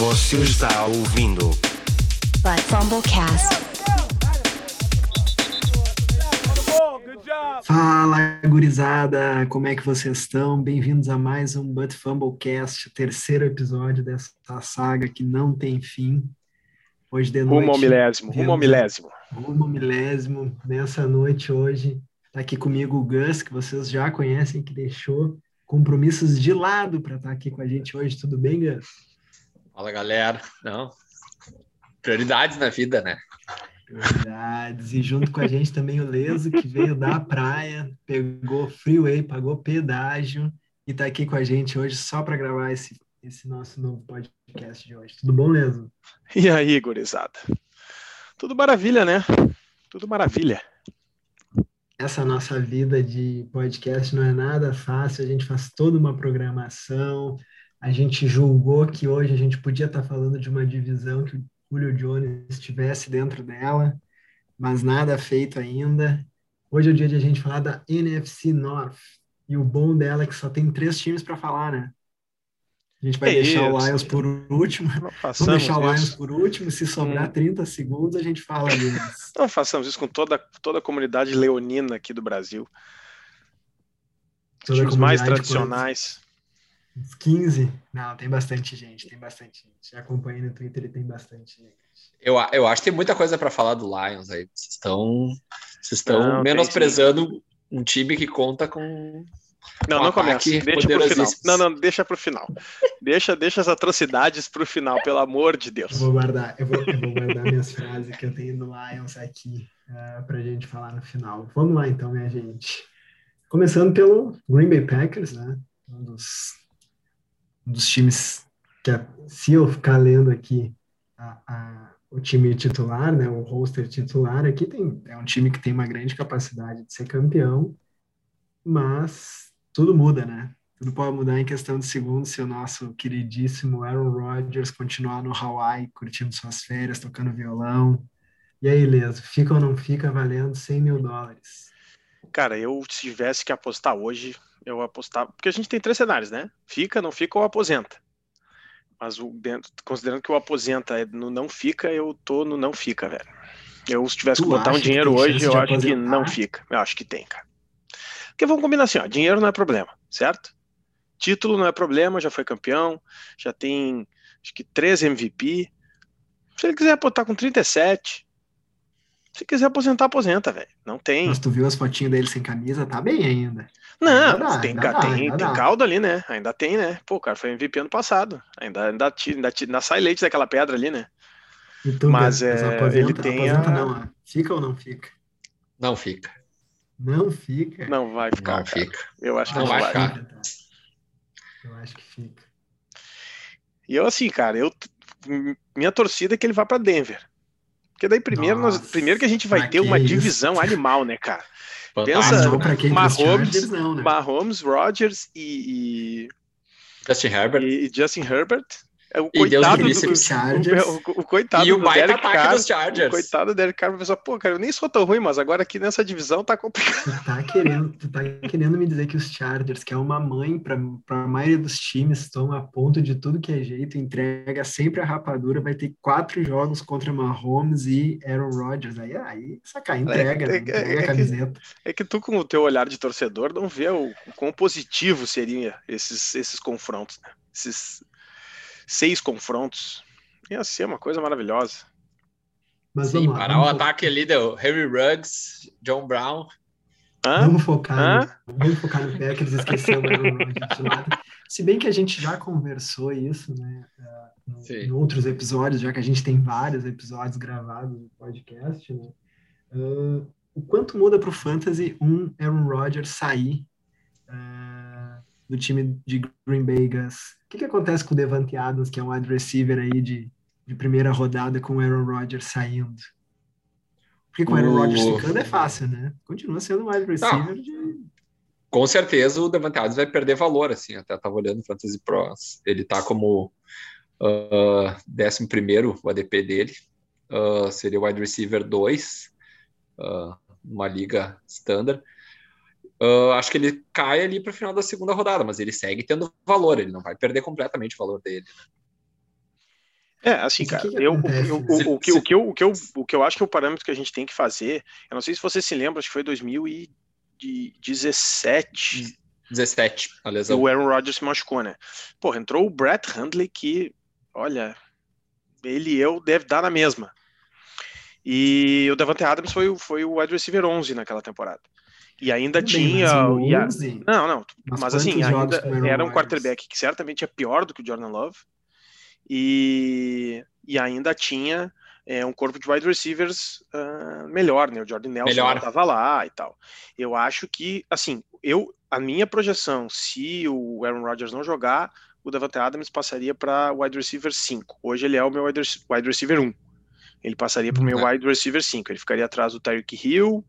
Você está ouvindo But Fumblecast. Fala, gurizada! Como é que vocês estão? Bem-vindos a mais um But Fumblecast, o terceiro episódio dessa saga que não tem fim. Hoje de noite. Rumo ao milésimo, rumo ao milésimo. Rumo ao milésimo. Nessa noite hoje, tá aqui comigo o Gus, que vocês já conhecem, que deixou compromissos de lado para estar aqui com a gente hoje. Tudo bem, Gus? Fala, galera. Não. Prioridades na vida, né? Prioridades. E junto com a gente também o Leso, que veio da praia, pegou freeway, pagou pedágio e está aqui com a gente hoje só para gravar esse, esse nosso novo podcast de hoje. Tudo bom, Leso? E aí, gurizada? Tudo maravilha, né? Tudo maravilha. Essa nossa vida de podcast não é nada fácil, a gente faz toda uma programação, a gente julgou que hoje a gente podia estar falando de uma divisão que o Julio Jones estivesse dentro dela, mas nada feito ainda. Hoje é o dia de a gente falar da NFC North. E o bom dela é que só tem três times para falar, né? A gente vai É deixar o isso. Lions por último. Não Vamos deixar o Lions isso. por último. Se sobrar Hum. 30 segundos, a gente fala deles. Não façamos isso com toda, toda a comunidade leonina aqui do Brasil. Toda Times mais tradicionais. Uns 15? Não, tem bastante gente, tem bastante gente. Acompanhei no Twitter e tem bastante gente. Eu, a- eu acho que tem muita coisa para falar do Lions aí. Vocês estão, vocês estão Não, menosprezando um time que conta com. Não, Um não começa. Deixa pro final. Não, não, deixa pro final. Deixa, deixa as atrocidades pro final, pelo amor de Eu Deus. vou guardar, eu vou, eu vou guardar minhas frases que eu tenho do Lions aqui uh, para a gente falar no final. Vamos lá então, minha gente. Começando pelo Green Bay Packers, né? Um dos, dos times que, se eu ficar lendo aqui a- a- o time titular, né? O roster titular aqui tem, é um time que tem uma grande capacidade de ser campeão, mas tudo muda, né? Tudo pode mudar em questão de segundos se o nosso queridíssimo Aaron Rodgers continuar no Hawaii, curtindo suas férias, tocando violão. E aí, Leso, fica ou não fica valendo 100 mil dólares? Cara, eu se tivesse que apostar hoje, eu apostava. Porque a gente tem três cenários, né? Fica, não fica ou aposenta. Mas o, considerando que o aposenta é no não fica, eu tô no não fica, velho. Eu, se tivesse Tu que botar um dinheiro hoje, eu acho que não fica. Eu acho que tem, cara. Porque vamos combinar assim, ó, dinheiro não é problema, certo? Título não é problema, já foi campeão, já tem acho que três MVP. Se ele quiser botar com 37, se quiser aposentar, aposenta, velho. Não tem. Mas tu viu as fotinhas dele sem camisa? Tá bem ainda. Não, Ainda dá, tem, ainda ca- dá, tem, tem caldo ali, né? Ainda tem, né? Pô, o cara foi MVP ano passado. Ainda, ainda, tira, ainda, tira, ainda sai leite daquela pedra ali, né? E tu, Mas, Gus, é, aposenta, ele tem aposenta a- não, ó. Fica ou não fica? Não fica. Não fica. Não vai ficar, Não cara. fica. Eu acho que Não vai vai. ficar. Fica, tá. Eu acho que fica. E eu, assim, cara, eu minha torcida é que ele vá pra Denver. Porque daí primeiro, nós- primeiro que a gente vai ter uma isso? divisão animal, né, cara? Fantástico. Pensa- Mahomes- não, né? Mahomes, Rodgers e, Justin e, Herbert. e Justin Herbert. É o E Deus coitado do, os Chargers. o, o- o coitado E o do baita Derek ataque Carr. dos Chargers. O coitado do Derek Carr pensar, pô, cara, eu nem sou tão ruim, mas agora aqui nessa divisão tá complicado. Tu tá querendo, tu tá querendo me dizer que os Chargers, que é uma mãe para a maioria dos times, estão a ponto de tudo que é jeito, entrega sempre a rapadura, vai ter quatro jogos contra Mahomes e Aaron Rodgers. Aí, aí saca, entrega, né? é- é- entrega é a que- camiseta. É que tu, com o teu olhar de torcedor, não vê o, o quão positivo seria esses, esses confrontos, né? Esses seis confrontos. Ia ser uma coisa maravilhosa. Mas Sim, vamos lá. parar vamos o ataque ali do Henry Ruggs, John Brown. Hã? Vamos focar, Hã? no, vamos focar no Packers, esquecer o Aaron Rodgers de lado. Se bem que a gente já conversou isso, né, no- Sim. em outros episódios, já que a gente tem vários episódios gravados no podcast, né, ah, o quanto muda para o Fantasy um Aaron Rodgers sair ah, do time de Green Bay, Gus? O que, que acontece com o Devante Adams, que é um wide receiver aí de, de primeira rodada, com o Aaron Rodgers saindo? Porque com o Aaron Rodgers ficando é fácil, né? Continua sendo um wide receiver de Com certeza o Devante Adams vai perder valor, assim. Até tava olhando Fantasy Pros. Ele tá como ah, 11 primeiro o ADP dele. Ah, seria o wide receiver 2, ah, numa liga standard. Ah, acho que ele cai ali para o final da segunda rodada, mas ele segue tendo valor, ele não vai perder completamente o valor dele. É, assim, cara, que que eu, o, né? que, o, que eu, o, que eu, o que eu acho que é o parâmetro que a gente tem que fazer, eu não sei se você se lembra, acho que foi 2017, 17, a que lesão. o Aaron Rodgers se machucou, né? Porra, entrou o Brett Hundley que, olha, ele e eu deve dar na mesma. E o Davante Adams foi, o- foi o wide receiver 11 naquela temporada. E ainda Tudo bem, tinha... mas e a- 11, Não, não, Mas mas assim, ainda era um quarterback que certamente é pior do que o Jordan Love e, e ainda tinha é, um corpo de wide receivers ah, melhor, né? O Jordan Nelson Melhor. estava lá e tal. Eu acho que, assim, eu a minha projeção, se o Aaron Rodgers não jogar, o Davante Adams passaria para wide receiver 5. Hoje ele é o meu wide receiver 1. Ele passaria para o meu Uhum. wide receiver 5. Ele ficaria atrás do Tyreek Hill,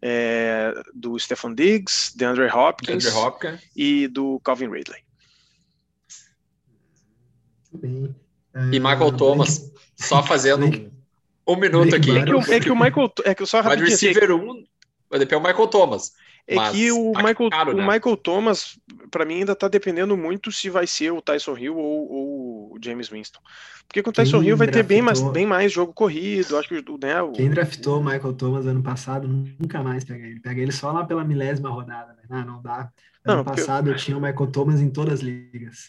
é, do Stephon Diggs, DeAndre Hopkins Andrew Hopkins. e do Calvin Ridley. bem. E Ah, Michael Thomas, só fazendo um, um minuto aqui. É que, o, é que o Michael. É que só Wide assim, receiver 1, vai depender o Michael Thomas. É mas que o tá Michael, caro, o né? Michael Thomas, para mim, ainda tá dependendo muito se vai ser o Tyson Hill ou, ou o James Winston. Porque com o Tyson Quem Hill vai ter bem mais, draftou- bem mais jogo corrido. Acho que o, né, o- Quem draftou o Michael Thomas ano passado nunca mais pega ele. Pega ele só lá pela milésima rodada. Né? Ah, não dá. Ano Não, passado eu tinha o Michael Thomas em todas as ligas.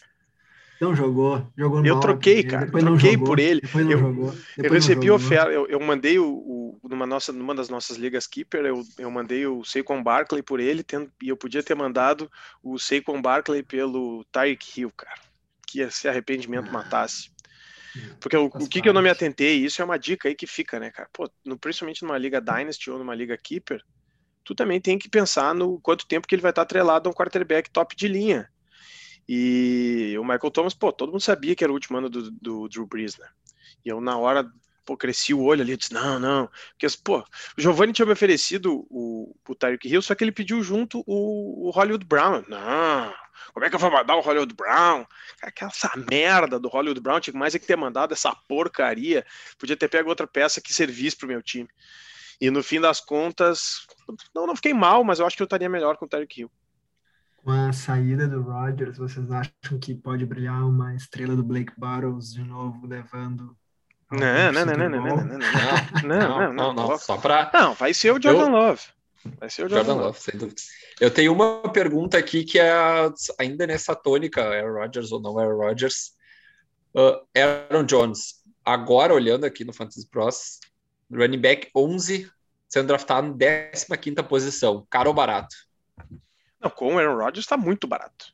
Não jogou, jogou Eu mal, troquei, depois cara, não troquei jogou, por ele. Depois não Eu- jogou. Eu depois recebi oferta, eu, eu mandei o, o- numa, nossa, numa das nossas ligas Keeper, eu, eu mandei o Saquon Barkley por ele, tendo- e eu podia ter mandado o Saquon Barkley pelo Tyreek Hill, cara. Que esse arrependimento Ah. matasse. Porque o, o que, que eu não me atentei, isso é uma dica aí que fica, né, cara? Pô, no- principalmente numa liga Dynasty ou numa liga Keeper, tu também tem que pensar no quanto tempo que ele vai estar atrelado a um quarterback top de linha. E o Michael Thomas, pô, todo mundo sabia que era o último ano do, do Drew Brees, né? E eu, na hora, pô, cresci o olho ali, eu disse, não, não. Porque, pô, o Giovanni tinha me oferecido o, o Tyreek Hill, só que ele pediu junto o, o Hollywood Brown. Não, como é que eu vou mandar o Hollywood Brown? Cara, Essa merda do Hollywood Brown, tinha mais é que ter mandado essa porcaria. Podia ter pego outra peça que servisse pro meu time. E no fim das contas, não, não fiquei mal, mas eu acho que eu estaria melhor com o Tyreek Hill. Com a saída do Rodgers, vocês acham que pode brilhar uma estrela do Blake Bortles de novo, levando. Não, não, não, Super não, não, Bowl? não, não, não, não, não, não, não. Só para Não, vai ser o Jordan Love. Vai ser o Jordan, Jordan Love. Love, sem dúvida. Eu tenho uma pergunta aqui que é ainda nessa tônica, Aaron Rodgers ou não Aaron Rodgers. Uh, Aaron Jones, agora olhando aqui no Fantasy Pros, running back 11, sendo draftado em 15ª posição, caro ou barato? Não, com o Aaron Rodgers tá muito barato.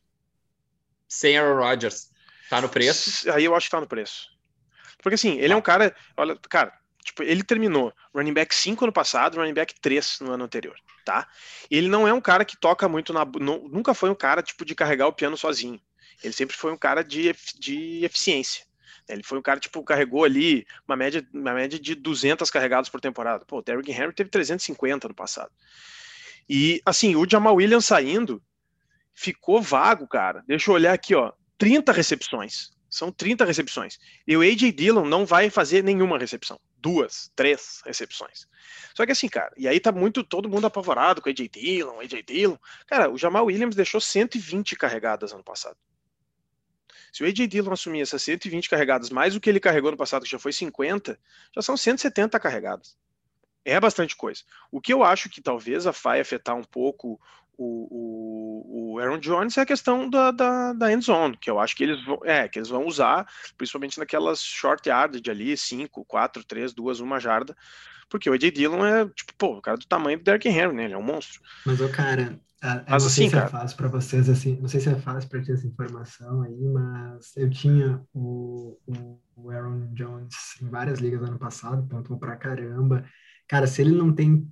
Sem Aaron Rodgers, tá no preço? Aí eu acho que tá no preço. Porque assim, ele é um cara, olha, cara, tipo, ele terminou running back 5 ano passado, running back 3 no ano anterior, tá? Ele não é um cara que toca muito na. nu- nunca foi um cara, tipo, de carregar o piano sozinho. Ele sempre foi um cara de, de eficiência. Ele foi um cara, tipo, carregou ali uma média, uma média de 200 carregados por temporada. Pô, o Derrick Henry teve 350 no passado. E, assim, o Jamal Williams saindo, ficou vago, cara. Deixa eu olhar aqui, ó. 30 recepções. São 30 recepções. E o A.J. Dillon não vai fazer nenhuma recepção. Duas, três recepções. Só que assim, cara, e aí tá muito todo mundo apavorado com o A.J. Dillon, A.J. Dillon. Cara, o Jamal Williams deixou 120 carregadas ano passado. Se o A.J. Dillon assumir essas 120 carregadas, mais o que ele carregou no passado, que já foi 50, já são 170 carregadas. É bastante coisa. O que eu acho que talvez a vai afetar um pouco o, o, o Aaron Jones é a questão da, da, da end zone, que eu acho que eles vão, é, que eles vão usar, principalmente naquelas short yardage ali, 5, 4, 3, 2, 1 jarda, porque o AJ Dillon é, tipo, pô, o cara do tamanho do Derrick Henry, né? Ele é um monstro. Mas, ô, cara, eu Mas não assim, sei se cara- é fácil para vocês, assim, não sei se é fácil para ter essa informação aí, mas eu tinha o, o, o Aaron Jones em várias ligas ano passado, pontuou pra caramba. Cara, se ele não tem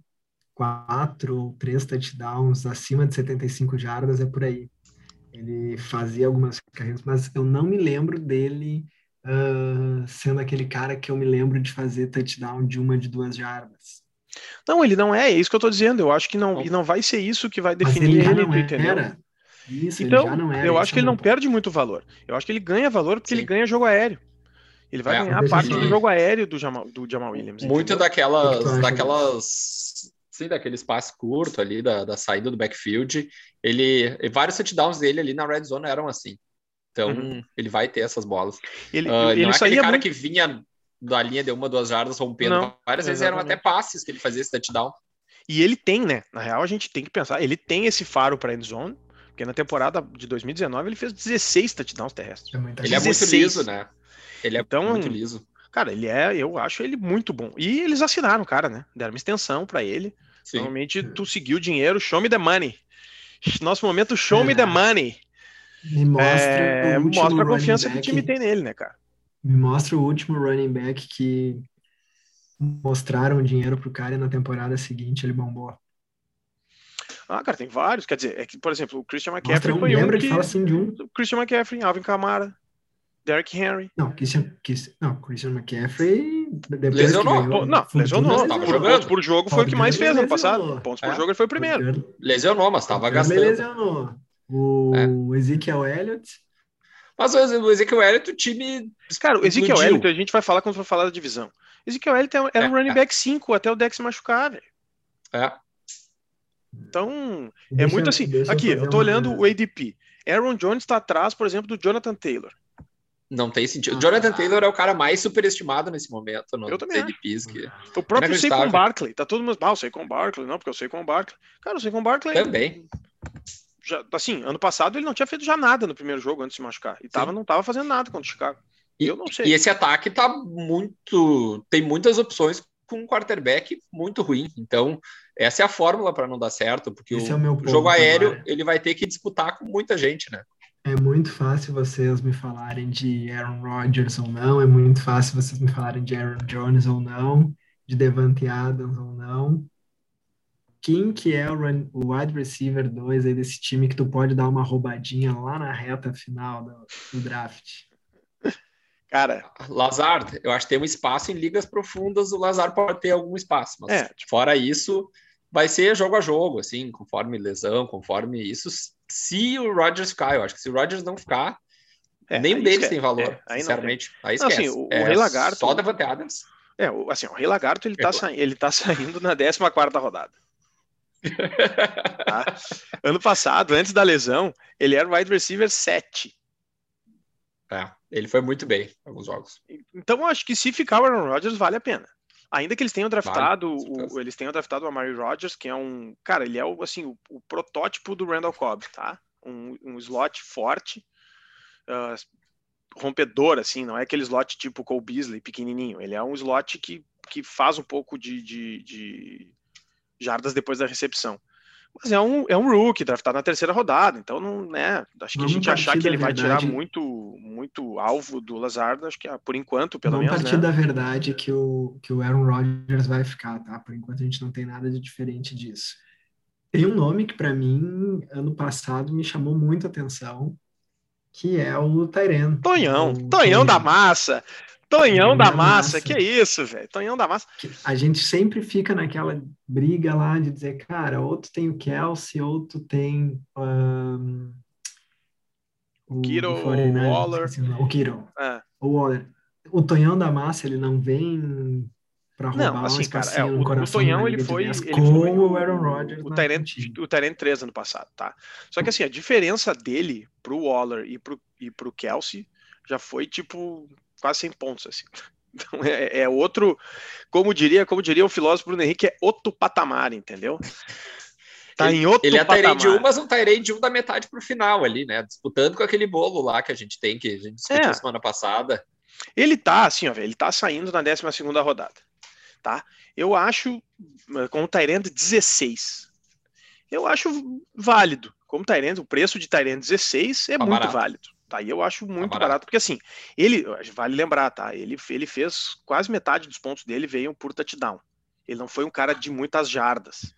quatro ou três touchdowns acima de 75 jardas, é por aí. Ele fazia algumas carreiras, mas eu não me lembro dele ah, sendo aquele cara que eu me lembro de fazer touchdown de uma de duas jardas. Não, ele não é, é isso que eu tô dizendo. Eu acho que não, e não vai ser isso que vai Mas definir ele já ele, não tu entendeu? era. Isso, ele Então, já não era. eu acho que ele não perde muito valor. Eu acho que ele ganha valor porque Sim. ele ganha jogo aéreo. Ele vai É, ganhar parte do jogo aéreo do Jamal, do Jamal Williams. Muito entendeu? Daquelas, daquelas, sim, daquele espaço curto ali, da, da saída do backfield. Ele, e vários touchdowns dele ali na red zone eram assim. Então, Uhum. ele vai ter essas bolas. Ele, Ah, ele não é aquele cara muito- que vinha da linha de uma, duas jardas rompendo. Não, Várias vezes eram exatamente. até passes que ele fazia esse touchdown. E ele tem, né? Na real, a gente tem que pensar, ele tem esse faro para end zone, porque na temporada de 2019 ele fez 16 touchdowns terrestres. É Ele é coisa. muito 16. liso, né? Ele é Então, muito liso. Cara, ele é, eu acho ele muito bom. E eles assinaram o cara, né? Deram uma extensão para ele. Sim. Normalmente tu seguiu o dinheiro, show me the money. Nosso momento, show me É. the money. Me mostra, É, o último mostra a confiança que o back- time tem nele, né, cara? Me mostra o último running back que mostraram dinheiro pro cara e na temporada seguinte ele bombou. Ah, cara, tem vários. Quer dizer, é que, por exemplo, o Christian Mostra McCaffrey um, foi um lembra que... que fala assim de um. Christian McCaffrey, Alvin Kamara, Derrick Henry. Não, Christian, Chris- não, Christian McCaffrey Lesionou. ganhou, não, lesionou. Tava Por jogando. Pontos por jogo foi o que mais fez ano Lesionou. passado. Pontos por É. jogo ele foi o primeiro. Lesionou, mas estava Gurley gastando. lesionou. O Ezekiel Elliott, Mas o Ezekiel Elliott, o time. Cara, o Ezekiel explodiu. Elliott, a gente vai falar quando for falar da divisão. Ezekiel Elliott era era um É, running é. back 5 até o Dex se machucar, velho. É, Então, é Deixa- muito assim. eu Aqui, eu fazer tô uma- olhando o ADP. Aaron Jones está atrás, por exemplo, do Jonathan Taylor. Não tem sentido. Ah. Jonathan Taylor é o cara mais superestimado nesse momento no Eu também. Que... O próprio Inacreditável. Saquon Barkley. Tá todo mundo. Ah, o Saquon Barkley. Não, porque o Saquon Barkley. Cara, o Saquon Barkley. Também. Já, assim, ano passado ele não tinha feito já nada no primeiro jogo antes de se machucar. E tava, não tava fazendo nada contra o Chicago. E, Eu não sei. e esse ataque tá muito. Tem muitas opções com um quarterback muito ruim. Então, essa é a fórmula para não dar certo, porque Esse o é o jogo aéreo agora. ele vai ter que disputar com muita gente, né? É muito fácil vocês me falarem de Aaron Rodgers ou não, é muito fácil vocês me falarem de Aaron Jones ou não, de Devante Adams ou não. Quem que é o, run- o wide receiver 2 aí desse time que tu pode dar uma roubadinha lá na reta final do, do draft? Cara, Lazard, eu acho que tem um espaço em ligas profundas, o Lazard pode ter algum espaço, mas É. fora isso, vai ser jogo a jogo, assim, conforme lesão, conforme isso. Se o Rodgers ficar, eu acho que se o Rodgers não ficar, é, nenhum aí deles esquece. tem valor, É, aí não sinceramente. Aí Não, esquece. assim, o- o é Rei Lagarto- Só Davante Adams. É, o- assim, o Rei Lagarto ele tá, sa... ele tá saindo na 14 rodada. tá? Ano passado, antes da lesão, ele era o wide receiver 7. É, ele foi muito bem em alguns jogos. Então, eu acho que se ficar o Aaron Rodgers, vale a pena. Ainda que eles tenham draftado, certeza. o, eles tenham draftado o Amari Rodgers, que é um. Cara, ele é o, assim, o, o protótipo do Randall Cobb, tá? Um, um slot forte, ah, rompedor, assim, não é aquele slot tipo Cole Beasley, pequenininho. Ele é um slot que, que faz um pouco de, de, de jardas depois da recepção. Mas é um, é um rookie, draftado na terceira rodada, então não, né? Acho que Vamos a gente achar que ele da vai tirar verdade. muito, muito alvo do Lazard, acho que ah, por enquanto, pelo Vamos menos, partir né? da verdade que o, que o Aaron Rodgers vai ficar, tá? Por enquanto a gente não tem nada de diferente disso. Tem um nome que para mim, ano passado, me chamou muito a atenção, que é o Tyren. Tonhão, O Tonhão da massa. Tonhão da da massa, massa. que isso, velho? Tonhão da massa. a gente sempre fica naquela briga lá de dizer, cara, ou tu tem o Kelsey, ou tu tem ahn, o do 49ers, o Waller. o o Kittle. É. O Waller. O Tonhão da massa, ele não vem para roubar Não, um assim, cara, espacinho é, no o, o coração Tonhão na ele foi, 10, ele como foi o Aaron Rodgers o Tyrant, o Tyrant 3 ano passado, tá? Só que assim, a diferença dele pro Waller e pro, e pro Kelsey já foi tipo quase 100 pontos, assim. Então é, é outro, como diria, como diria o filósofo Bruno Henrique, é outro patamar, entendeu? Tá em outro Ele é patamar. Tyrande 1, mas um Tyrande 1 da metade pro final ali, né? Disputando com aquele bolo lá que a gente tem, que a gente discutiu É. semana passada. Ele tá, assim, ó, ele tá saindo na 12 segunda rodada, tá? Eu acho, eh, com o Tyrande 16, eu acho válido. Como Tyrande, o preço de Tyrande 16 é Tá muito barato. válido, tá? E eu acho muito barato. barato, porque assim, ele, vale lembrar, tá? Ele, ele fez quase metade dos pontos dele veio por touchdown. Ele não foi um cara de muitas jardas.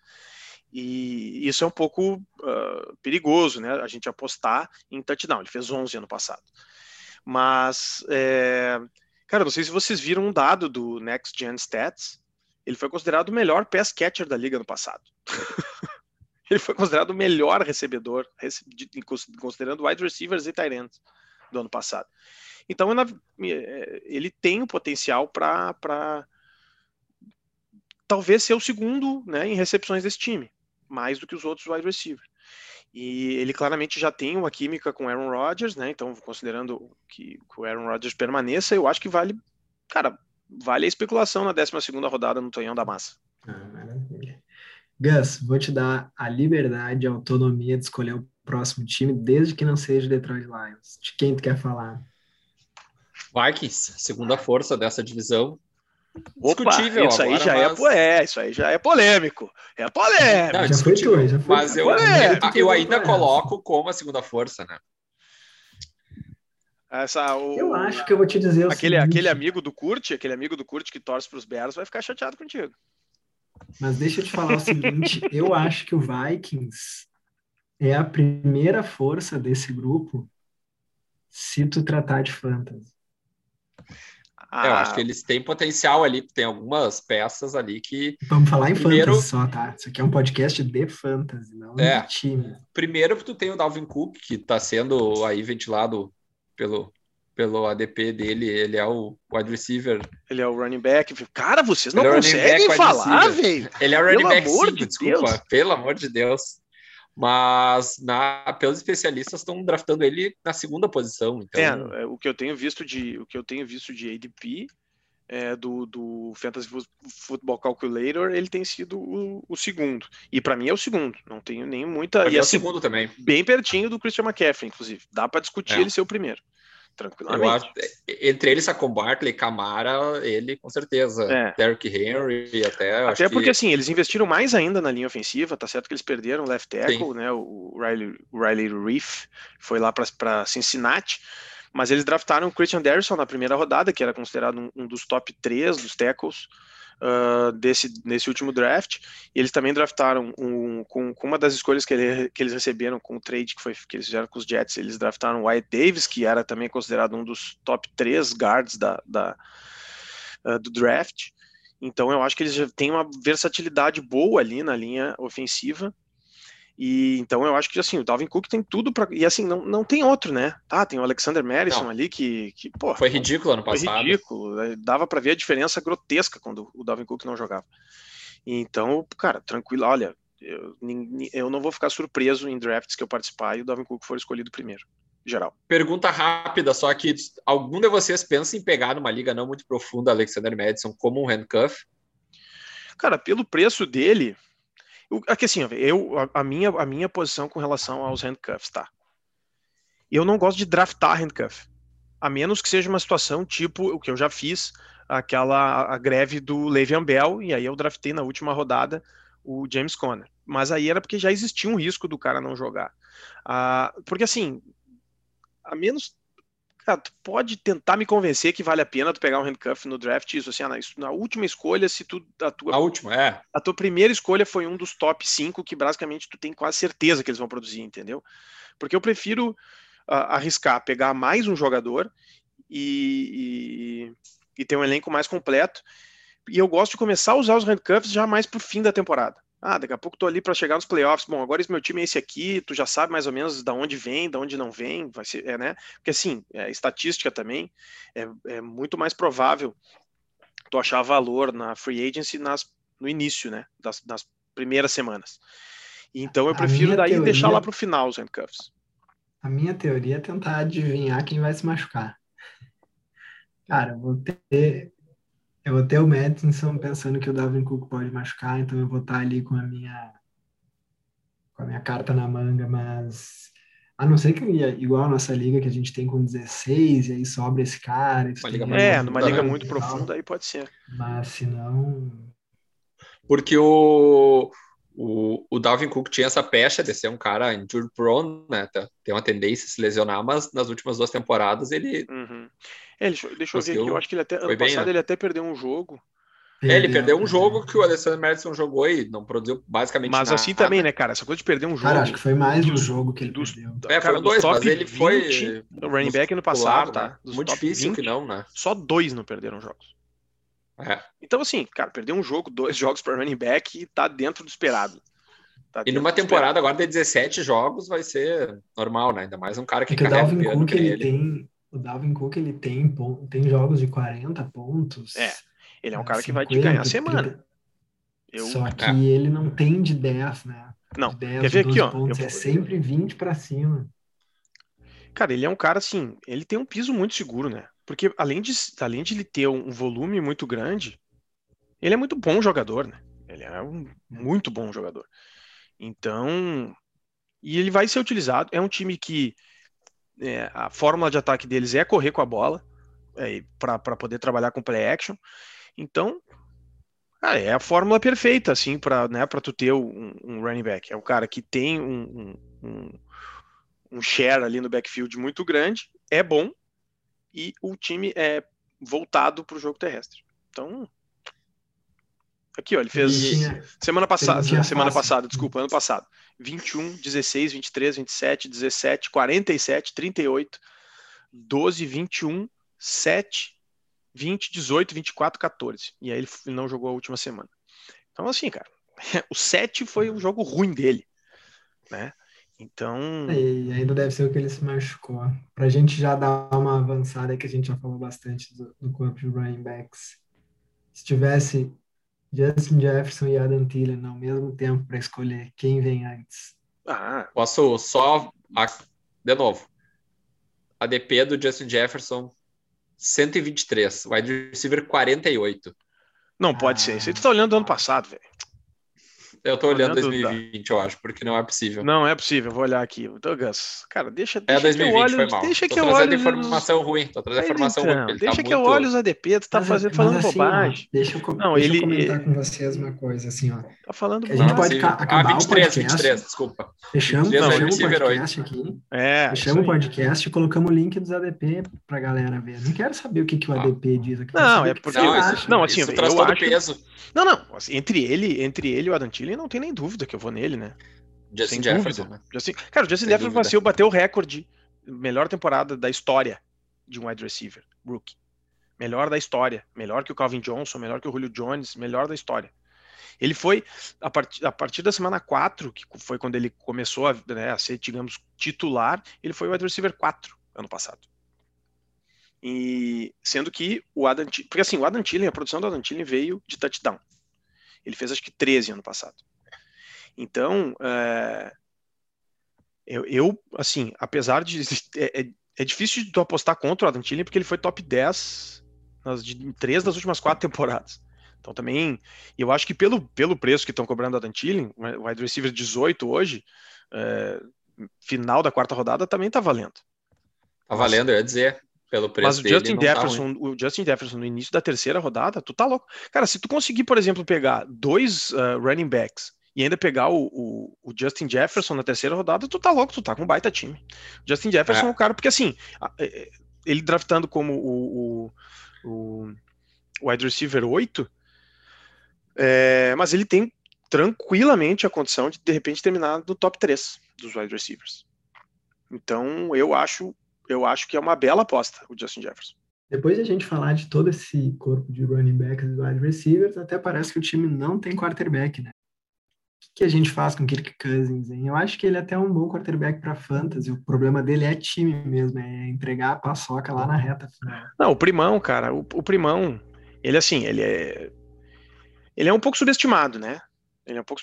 E isso é um pouco ah, perigoso, né? A gente apostar em touchdown. Ele fez 11 ano passado. Mas, é, cara, não sei se vocês viram um dado do Next Gen Stats. Ele foi considerado o melhor pass catcher da liga no passado. ele foi considerado o melhor recebedor, rece- de- considerando wide receivers e tight ends do ano passado. Então, eh, ele tem o potencial para talvez ser o segundo né, em recepções desse time, mais do que os outros wide receivers. E ele claramente já tem uma química com Aaron Rodgers, né? Então, considerando que, que o Aaron Rodgers permaneça, eu acho que vale, cara, vale a especulação na 12 rodada no Tonhão da Massa. Ah. Gus, vou te dar a liberdade e a autonomia de escolher o próximo time, desde que não seja o Detroit Lions. De quem tu quer falar? Vikings, segunda força dessa divisão. Opa, Discutível isso aí agora, já é, mas- po- é, isso aí já é polêmico. É polêmico. Não, já foi tu, já foi Mas eu, É, eu ainda coloco como a segunda força, né? Essa, o- Eu acho que eu vou te dizer o aquele, seguinte, aquele amigo do Kurt, aquele amigo do Kurt que torce para os Bears vai ficar chateado contigo. Mas deixa eu te falar o seguinte, eu acho que o Vikings é a primeira força desse grupo se tu tratar de fantasy. Ah, eu acho que eles têm potencial ali, tem algumas peças ali que. Vamos falar em Primeiro- fantasy só, tá? Isso aqui é um podcast de fantasy, não É. de time. Primeiro que tu tem o Dalvin Cook, que está sendo aí ventilado pelo, pelo ADP dele, ele é o wide receiver. Ele é o running back. Cara, vocês não Ele é conseguem back, falar, velho. Ele é o running Pelo back amor 5, de desculpa, Deus. pelo amor de Deus. Mas na, pelos especialistas estão draftando ele na segunda posição. Então, É, é, o que eu tenho visto de o que eu tenho visto de ADP é, do, do Fantasy Football Calculator, ele tem sido o, o segundo. E para mim é o segundo. Não tenho nem muita. pra E é o assim, segundo também. bem pertinho do Christian McCaffrey, inclusive. Dá para discutir É. ele ser o primeiro. Eu Tranquilamente. acho, entre ele, Saquon Barkley, Camara, ele com certeza. É. Derrick Henry, até. eu Até porque que, assim, eles investiram mais ainda na linha ofensiva, tá certo que eles perderam o left tackle, Sim. né? O Riley, Riley Reef foi lá para Cincinnati, mas eles draftaram o Christian Derrisson na primeira rodada, que era considerado um, um dos top 3 dos tackles ah, desse, nesse último draft. E eles também draftaram um, com, com uma das escolhas que, ele- que eles receberam com o trade que, foi, que eles fizeram com os Jets, eles draftaram o Wyatt Davis, que era também considerado um dos top 3 guards da, da, ah, do draft. Então eu acho que eles já têm uma versatilidade boa ali na linha ofensiva. E então eu acho que assim, o Dalvin Cook tem tudo para e assim, não, não tem outro, né? Tá, tem o Alexander Madison Não. ali que, que pô, Foi ridículo ano foi passado. ridículo, né? dava para ver a diferença grotesca quando o Dalvin Cook não jogava. Então, cara, tranquilo, olha, eu, eu não vou ficar surpreso em drafts que eu participar e o Dalvin Cook for escolhido primeiro, geral. Pergunta rápida, só que algum de vocês pensa em pegar numa liga não muito profunda Alexander Madison como um handcuff? Cara, pelo preço dele, aqui assim, ó, eu, a, a minha, a minha posição com relação aos handcuffs, tá? Eu não gosto de draftar handcuff, a menos que seja uma situação tipo o que eu já fiz, aquela a greve do Le'Veon Bell, e aí eu draftei na última rodada o James Conner. Mas aí era porque já existia um risco do cara não jogar. Ah, porque assim, a menos Cara, tu pode tentar me convencer que vale a pena tu pegar um handcuff no draft, isso assim, ah, na, na última escolha, se tu a tua A última, é. a tua primeira escolha foi um dos top 5 que basicamente tu tem quase certeza que eles vão produzir, entendeu? Porque eu prefiro ah, arriscar pegar mais um jogador e, e, e ter um elenco mais completo. E eu gosto de começar a usar os handcuffs já mais pro fim da temporada. Ah, daqui a pouco tô ali para chegar nos playoffs. Bom, agora esse meu time é esse aqui, tu já sabe mais ou menos da onde vem, da onde não vem, vai ser, é, né? Porque assim, é, estatística também é, é muito mais provável tu achar valor na free agency nas, no início, né? Das, das primeiras semanas. Então eu A prefiro daí teoria- deixar lá pro final os handcuffs. A minha teoria é tentar adivinhar quem vai se machucar. Cara, vou ter, eu vou ter o Madison pensando que o Dalvin Cook pode machucar, então eu vou estar ali com a minha com a minha carta na manga, mas a não ser que igual a nossa liga que a gente tem com 16 e aí sobra esse cara, Uma liga mais É, um numa liga muito profunda aí pode ser. Mas se não, Porque o, o, o Dalvin Cook tinha essa pecha de ser um cara injury prone, né? tá- Tem uma tendência a se lesionar, mas nas últimas duas temporadas ele. Uhum. É, deixa, eu- deixa eu ver aqui, eu acho que ele até ano bem, passado né? ele até perdeu um jogo, É, ele perdeu um jogo que o Alexander Madison jogou e não produziu basicamente mas nada. assim também, né, cara? Essa coisa de perder um jogo. Cara, acho que foi mais um dos- jogo que ele dos- perdeu. É, cara, foram dois, top mas ele 20 foi. do running back no do passado, lado, tá? né? Dos Muito difícil 20, que não, né? Só dois não perderam jogos. É. Então, assim, cara, perder um jogo, dois jogos para running back tá dentro do esperado. Tá E numa temporada agora de 17 jogos vai ser normal, né? Ainda mais um cara que É que o carrega o Dalvin Cook que ele ele. tem, o Dalvin Cook ele tem tem jogos de 40 pontos. É, Ele é um cara que 50, vai te ganhar a 30. semana. Eu, Só que É. ele não tem de 10, né? Não, de 10, quer ver aqui, 12 ó? pontos, Eu é sempre 20 para cima. Cara, ele é um cara assim, ele tem um piso muito seguro, né? Porque além de, além de ele ter um volume muito grande, ele é muito bom jogador, né? Ele é um muito bom jogador. Então, e ele vai ser utilizado. É um time que é, a fórmula de ataque deles é correr com a bola é, para poder trabalhar com play action. Então, cara, é a fórmula perfeita, assim, para né, tu ter um, um running back. É o cara que tem um, um um share ali no backfield muito grande, é bom, e o time é voltado para o jogo terrestre. Então, aqui, ó, ele fez tinha- semana passada, semana fácil. passada, desculpa, ano passado, 21, 16, 23, 27, 17, 47, 38, 12, 21, 7, 20, 18, 24, 14. E aí ele não jogou a última semana. Então, assim, cara, o 7 foi um jogo ruim dele, né? Então, E ainda deve ser o que ele se machucou. Pra gente já dar uma avançada, que a gente já falou bastante do, do corpo de running backs. Se tivesse Justin Jefferson e Adam Thielen ao mesmo tempo para escolher quem vem antes. ah, Posso só. a- De novo. ADP do Justin Jefferson, 123. Wide receiver, 48. não pode Ah. ser. Isso aí tu tá olhando do ano passado, velho. Eu tô olhando Olhando 2020, eu acho, porque não é possível. Não é possível, eu vou olhar aqui. Douglas, cara, deixa, É deixa que eu 2020, olho, foi mal. deixa tô que eu olho. informação ruim. Tô trazendo informação então, ruim. Ele deixa tá que eu muito... olho os ADP, tu tá Mas- fazendo, mas falando assim, bobagem. deixa eu, Não, deixa eu ele- comentar com vocês uma coisa, assim, ó. Tá falando que a gente Não, pode ca- acabar Ah, o 23, podcast. 23, desculpa. Fechamos, 23 Não, fechamos o receiver podcast aqui. É, Fechamos o podcast e colocamos o link dos ADP pra galera ver. Não quero saber o que, que o Ah. ADP diz aqui. Não, é o que porque- Não, Não, assim, eu traz todo o acho- peso. Não, não. assim, entre ele, entre ele e o Adam Thielen, não tem nem dúvida que eu vou nele, né? Justin Sem Jefferson, dúvida. né? Justin- cara, o Justin Sem Jefferson dúvida. bater o recorde, melhor temporada da história de um wide receiver, rookie. Melhor da história, melhor que o Calvin Johnson, melhor que o Julio Jones, melhor da história. Ele foi, a partir, a partir da semana 4, que foi quando ele começou a, né, a ser, digamos, titular, ele foi o wide receiver 4 ano passado. E sendo que o Adam porque assim, o Adam Thielen, a produção do Adam Thielen veio de touchdown. Ele fez acho que 13 ano passado. Então, é, eu, eu, assim, apesar de. É, é, é difícil de tu apostar contra o Adam Thielen, porque ele foi top 10 nas, em três das últimas quatro temporadas. Então também, eu acho que pelo, pelo preço que estão cobrando o Adam Thielen, o wide receiver 18 hoje, é, final da quarta rodada também tá valendo. Tá valendo, eu ia dizer. Pelo preço Mas o dele, Justin não tá Jefferson, o Justin Jefferson no início da terceira rodada, tu tá louco. Cara, se tu conseguir, por exemplo, pegar dois uh, running backs e ainda pegar o, o, o, Justin Jefferson na terceira rodada, tu tá louco, tu tá com um baita time. Justin Jefferson é o cara, porque assim, ele draftando como o, o, o wide receiver 8, é, mas ele tem tranquilamente a condição de de repente terminar no top 3 dos wide receivers. Então eu acho eu acho que é uma bela aposta o Justin Jefferson. Depois de a gente falar de todo esse corpo de running backs e wide receivers, até parece que o time não tem quarterback, né? O que a gente faz com o Kirk Cousins? Hein? Eu acho que ele é até um bom quarterback para fantasy. O problema dele é time mesmo, é entregar a paçoca lá na reta final. Não, o Primão, cara, o, o Primão, ele assim, ele é ele é um pouco subestimado, né? Ele é um pouco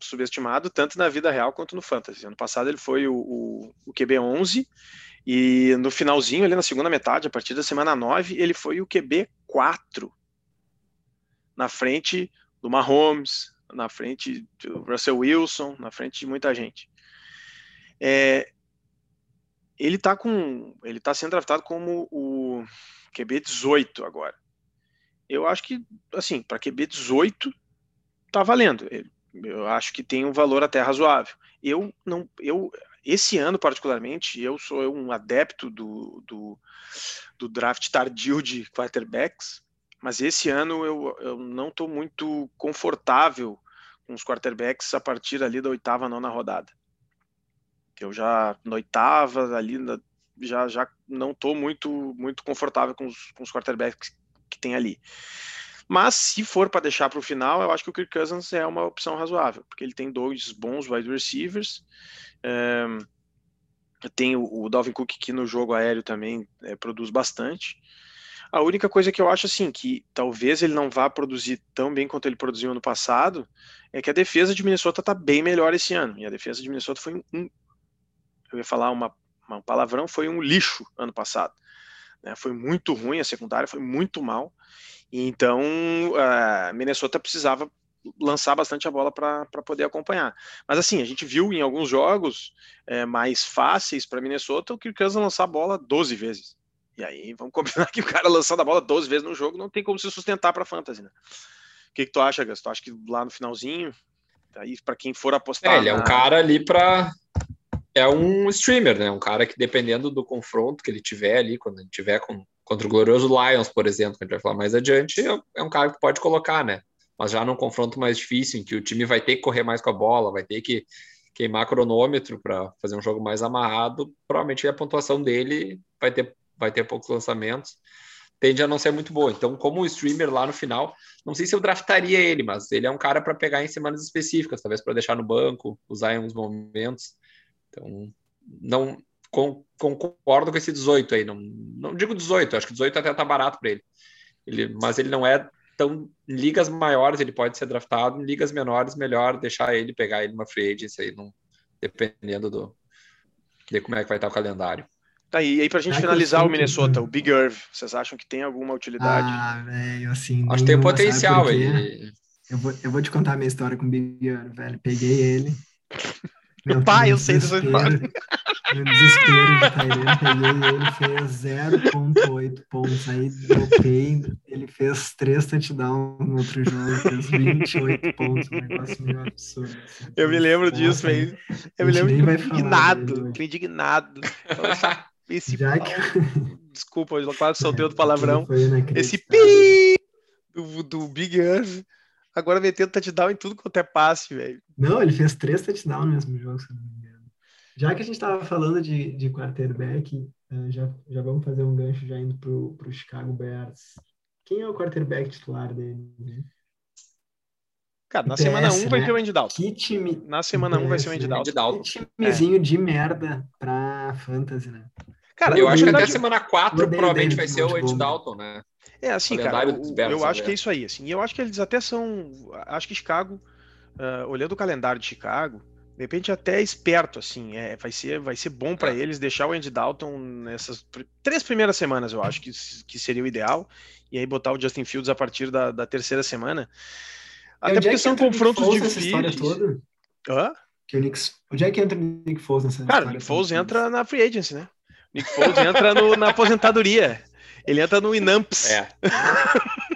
subestimado tanto na vida real quanto no fantasy. Ano passado ele foi o, o, o QB11 e no finalzinho, ali na segunda metade, a partir da semana 9, ele foi o QB4 na frente do Mahomes, na frente do Russell Wilson, na frente de muita gente. É, ele tá com, ele tá sendo draftado como o QB 18 agora. Eu acho que, assim, para QB 18 tá valendo. Eu acho que tem um valor até razoável. Eu não, eu esse ano particularmente, eu sou um adepto do, do, do draft tardio de quarterbacks, mas esse ano eu, eu não estou muito confortável com os quarterbacks a partir ali da oitava, nona rodada. Eu já na oitava ali já, já não estou muito muito confortável com os, com os quarterbacks que tem ali. Mas se for para deixar para o final, eu acho que o Kirk Cousins é uma opção razoável, porque ele tem dois bons wide receivers. Um, tem o, o Dalvin Cook que no jogo aéreo também é, produz bastante. A única coisa que eu acho assim, que talvez ele não vá produzir tão bem quanto ele produziu ano passado, é que a defesa de Minnesota tá bem melhor esse ano. E a defesa de Minnesota foi um. Eu ia falar uma, uma palavrão, foi um lixo ano passado. Né? Foi muito ruim, a secundária foi muito mal. Então, a Minnesota precisava lançar bastante a bola para poder acompanhar. Mas assim, a gente viu em alguns jogos é, mais fáceis para Minnesota o Kirk Cousins lançar a bola 12 vezes. E aí, vamos combinar que o cara lançando a bola 12 vezes no jogo não tem como se sustentar para fantasy, né? O que, que tu acha, Gus? Tu acha que lá no finalzinho, aí para quem for apostar. É, ele é um na- cara ali para é um streamer, né? Um cara que dependendo do confronto que ele tiver ali, quando ele tiver com, contra o glorioso Lions, por exemplo, que a gente vai falar mais adiante, é- é um cara que pode colocar, né? Mas já num confronto mais difícil, em que o time vai ter que correr mais com a bola, vai ter que queimar cronômetro para fazer um jogo mais amarrado, provavelmente a pontuação dele vai ter, vai ter poucos lançamentos. Tende a não ser muito boa. Então, como streamer lá no final, não sei se eu draftaria ele, mas ele é um cara para pegar em semanas específicas, talvez para deixar no banco, usar em alguns momentos. Então, não con- concordo com esse 18 aí. Não, não digo 18, acho que 18 até tá barato para ele. ele. Mas ele não é tão. Em ligas maiores, ele pode ser draftado, em ligas menores, melhor deixar ele pegar ele numa free agency aí, não, dependendo do. De como é que vai estar o calendário. Tá, e aí pra gente finalizar o Minnesota, o Big Irv, vocês acham que tem alguma utilidade? Ah, velho, assim. Acho que tem um potencial aí. Eu vou, eu vou te contar a minha história com o Big Gun, velho. Peguei ele. Meu, Pai, eu sei desespero- No desespero de Tyrene, peguei ele, fez 0.8 pontos. Aí dropei, ele fez 3 touchdowns no outro jogo, fez 28 pontos. Um negócio meio absurdo. assim. Eu me lembro Nossa, disso, velho. Eu a me lembro nem vai falar indignado, dele hoje. fiquei indignado. Esse Já que Desculpa, eu quase soltei outro palavrão. Esse pi do, do Big Irv, agora metendo touchdown em tudo quanto é passe, velho. Não, ele fez três touchdowns no mesmo jogo, se eu não me engano. Já que a gente estava falando de, de quarterback, eh, já, já vamos fazer um gancho já indo pro, pro Chicago Bears. Quem é o quarterback titular dele? né? Cara, na IPS, semana 1 vai né? ter o Andy Dalton. Que time, Na semana 1 vai ser o Andy IPS, Dalton. Que timezinho de merda pra fantasy, né? Cara, Eu na acho que até semana 4 odeio provavelmente vai ser o Andy. Dalton, né? É assim, cara, Bears, eu acho né? que é isso aí, assim. E eu acho que eles até são, acho que Chicago, ah, olhando o calendário de Chicago, de repente até é esperto, assim, é, vai ser, vai ser bom para É. eles deixar o Andy Dalton nessas pr- três primeiras semanas, eu acho que, que seria o ideal, e aí botar o Justin Fields a partir da, da terceira semana. Até Onde é porque que são confrontos difíceis. toda? Hã? Que o Nick, onde é que entra o Nick Foles nessa Cara, o Nick Foles entra na free agency, né? O Nick Foles entra no- na aposentadoria. Ele entra no Inamps. É.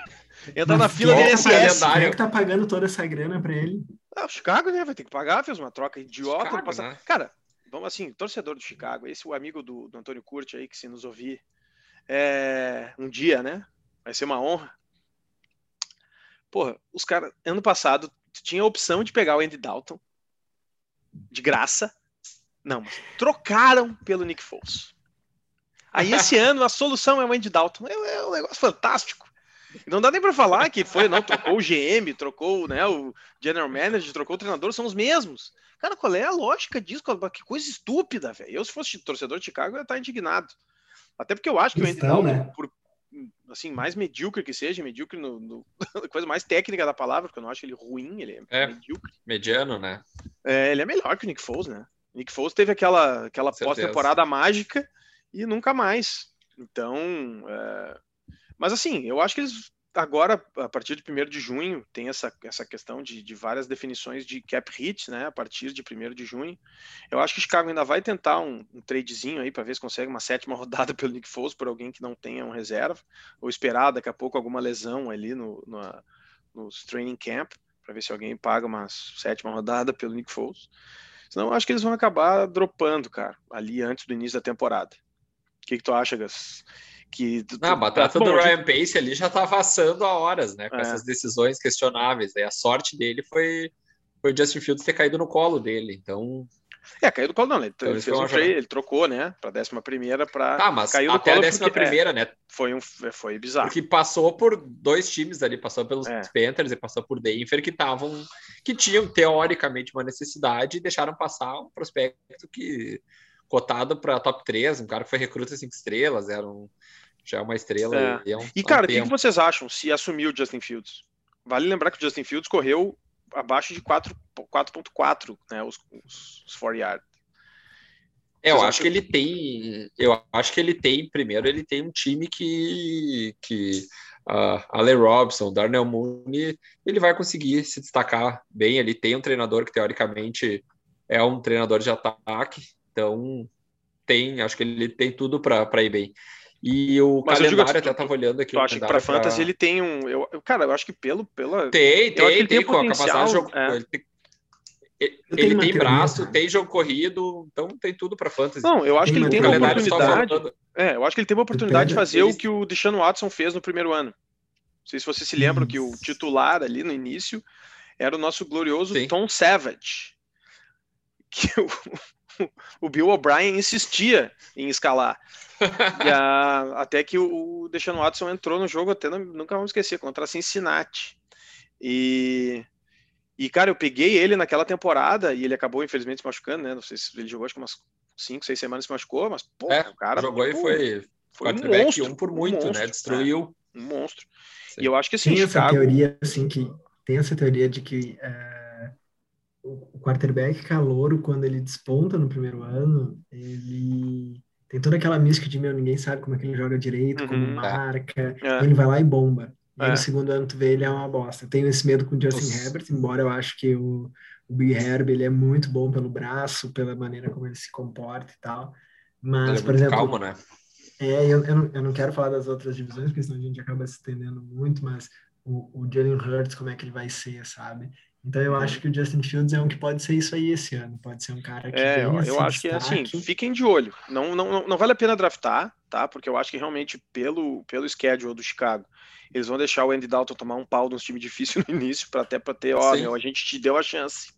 Entra na Mas fila do INSS. Quem é que tá pagando toda essa grana pra ele? Ah, o Chicago, né? Vai ter que pagar, fez uma troca idiota. Chicago, ano passado. né? Cara, vamos assim, torcedor do Chicago, esse é o amigo do, do Antônio Curti aí, que se nos ouvir é, um dia, né? Vai ser uma honra. Porra, os caras, ano passado, tinha a opção de pegar o Andy Dalton de graça. Não, mas trocaram pelo Nick Foles. Aí esse ano a solução é o Andy Dalton. É, é um negócio fantástico. Não dá nem pra falar que foi, não, trocou o GM, trocou né, o General Manager, trocou o treinador, são os mesmos. Cara, qual é a lógica disso? Que coisa estúpida, velho. Eu, se fosse torcedor de Chicago, eu ia estar indignado. Até porque eu acho que o Andy Dalton, né? por assim, mais medíocre que seja, medíocre no, no- coisa mais técnica da palavra, porque eu não acho ele ruim, ele é, É. medíocre. Mediano, né? É, ele é melhor que o Nick Foles, né? Nick Foles teve aquela, aquela pós-temporada mágica e nunca mais. Então, é, mas assim, eu acho que eles agora, a partir de 1 de junho, tem essa, essa questão de, de várias definições de cap hit, né? A partir de 1 de junho. Eu acho que o Chicago ainda vai tentar um, um tradezinho aí para ver se consegue uma sétima rodada pelo Nick Foles por alguém que não tenha um reserva, ou esperar daqui a pouco alguma lesão ali no, no, nos training camp, para ver se alguém paga uma sétima rodada pelo Nick Foles. Senão eu acho que eles vão acabar dropando, cara, ali antes do início da temporada. O que, que tu acha, Gus? Que, tu- Ah, a tu- batata bom, do a gente- Ryan Pace ali já tá passando há horas, né? Com É. essas decisões questionáveis. Aí a sorte dele foi, foi o Justin Fields ter caído no colo dele. Então, É, caiu do colo, não. Ele, Então, ele fez um trade, ele trocou, né? Pra décima primeira, pra. tá, mas caiu até a colo décima porque- é. primeira, né? Foi, um, foi bizarro. Porque passou por dois times ali, passou pelos É. Panthers e passou por Denver, que estavam, que tinham teoricamente uma necessidade e deixaram passar um prospecto que cotado para top 3, um cara que foi recruta cinco estrelas, era um já é uma estrela. É. E, é um, E, cara, o que, vocês acham se assumir o Justin Fields? Vale lembrar que o Justin Fields correu abaixo de 4 4.4, né? Os, os, os 4 yards. É, eu acho que ele tem. Eu acho que ele tem, primeiro, ele tem um time que. que uh, Ale Robson, Darnell Mooney, ele vai conseguir se destacar bem. Ele tem um treinador que, teoricamente, é um treinador de ataque, então tem, acho que ele tem tudo para ir bem. E o Mas eu digo calendário, assim, até estava olhando aqui. Tu o acha que pra calendário Fantasy ele tem um. Eu, eu- cara, eu acho que pelo. Pela, Tem, Eu acho tem, tem, tem com a capacidade de jogo. é. Ele tem, ele- Eu tem braço, cara. tem jogo corrido, então tem tudo para fantasy. Não, eu acho que ele tem uma calendário oportunidade. É, eu acho que ele tem uma oportunidade de fazer o que o Deshaun Watson fez no primeiro ano. Não sei se vocês se lembram que o titular ali no início era o nosso glorioso Sim. Tom Savage. Que o, o Bill O'Brien insistia em escalar. E a- até que o, o Deshaun Watson entrou no jogo, até não- nunca vamos esquecer, contra a Cincinnati. E, e, cara, eu peguei ele naquela temporada e ele acabou, infelizmente, se machucando, né? Não sei se ele jogou, acho que umas 5, 6 semanas se machucou, mas, pô, É, o cara. jogou e foi foi um monstro, um por um muito, monstro, né? Destruiu. um monstro. Sim. E eu acho que assim, Tem essa Chicago. teoria, assim, que tem essa teoria de que é, o quarterback calouro, quando ele desponta no primeiro ano, ele tem toda aquela mística de, meu, ninguém sabe como é que ele joga direito, como Uhum. marca, É. ele vai lá e bomba. E aí É. no segundo ano tu vê ele é uma bosta. Eu tenho esse medo com o Justin Nossa. Herbert, embora eu acho que o, o Big Herb, ele é muito bom pelo braço, pela maneira como ele se comporta e tal. Mas, é por exemplo, calmo, né? é, eu, eu, não, eu não quero falar das outras divisões, porque senão a gente acaba se estendendo muito, mas o, o Jalen Hurts, como é que ele vai ser, sabe? Então eu acho que o Justin Fields é um que pode ser isso aí esse ano. Pode ser um cara que É, eu, eu acho que é assim, fiquem de olho. Não, não, não- não vale a pena draftar, tá? Porque eu acho que realmente, pelo, pelo schedule do Chicago, eles vão deixar o Andy Dalton tomar um pau nos times difíceis no início, para até para ter, ó, meu, a gente te deu a chance.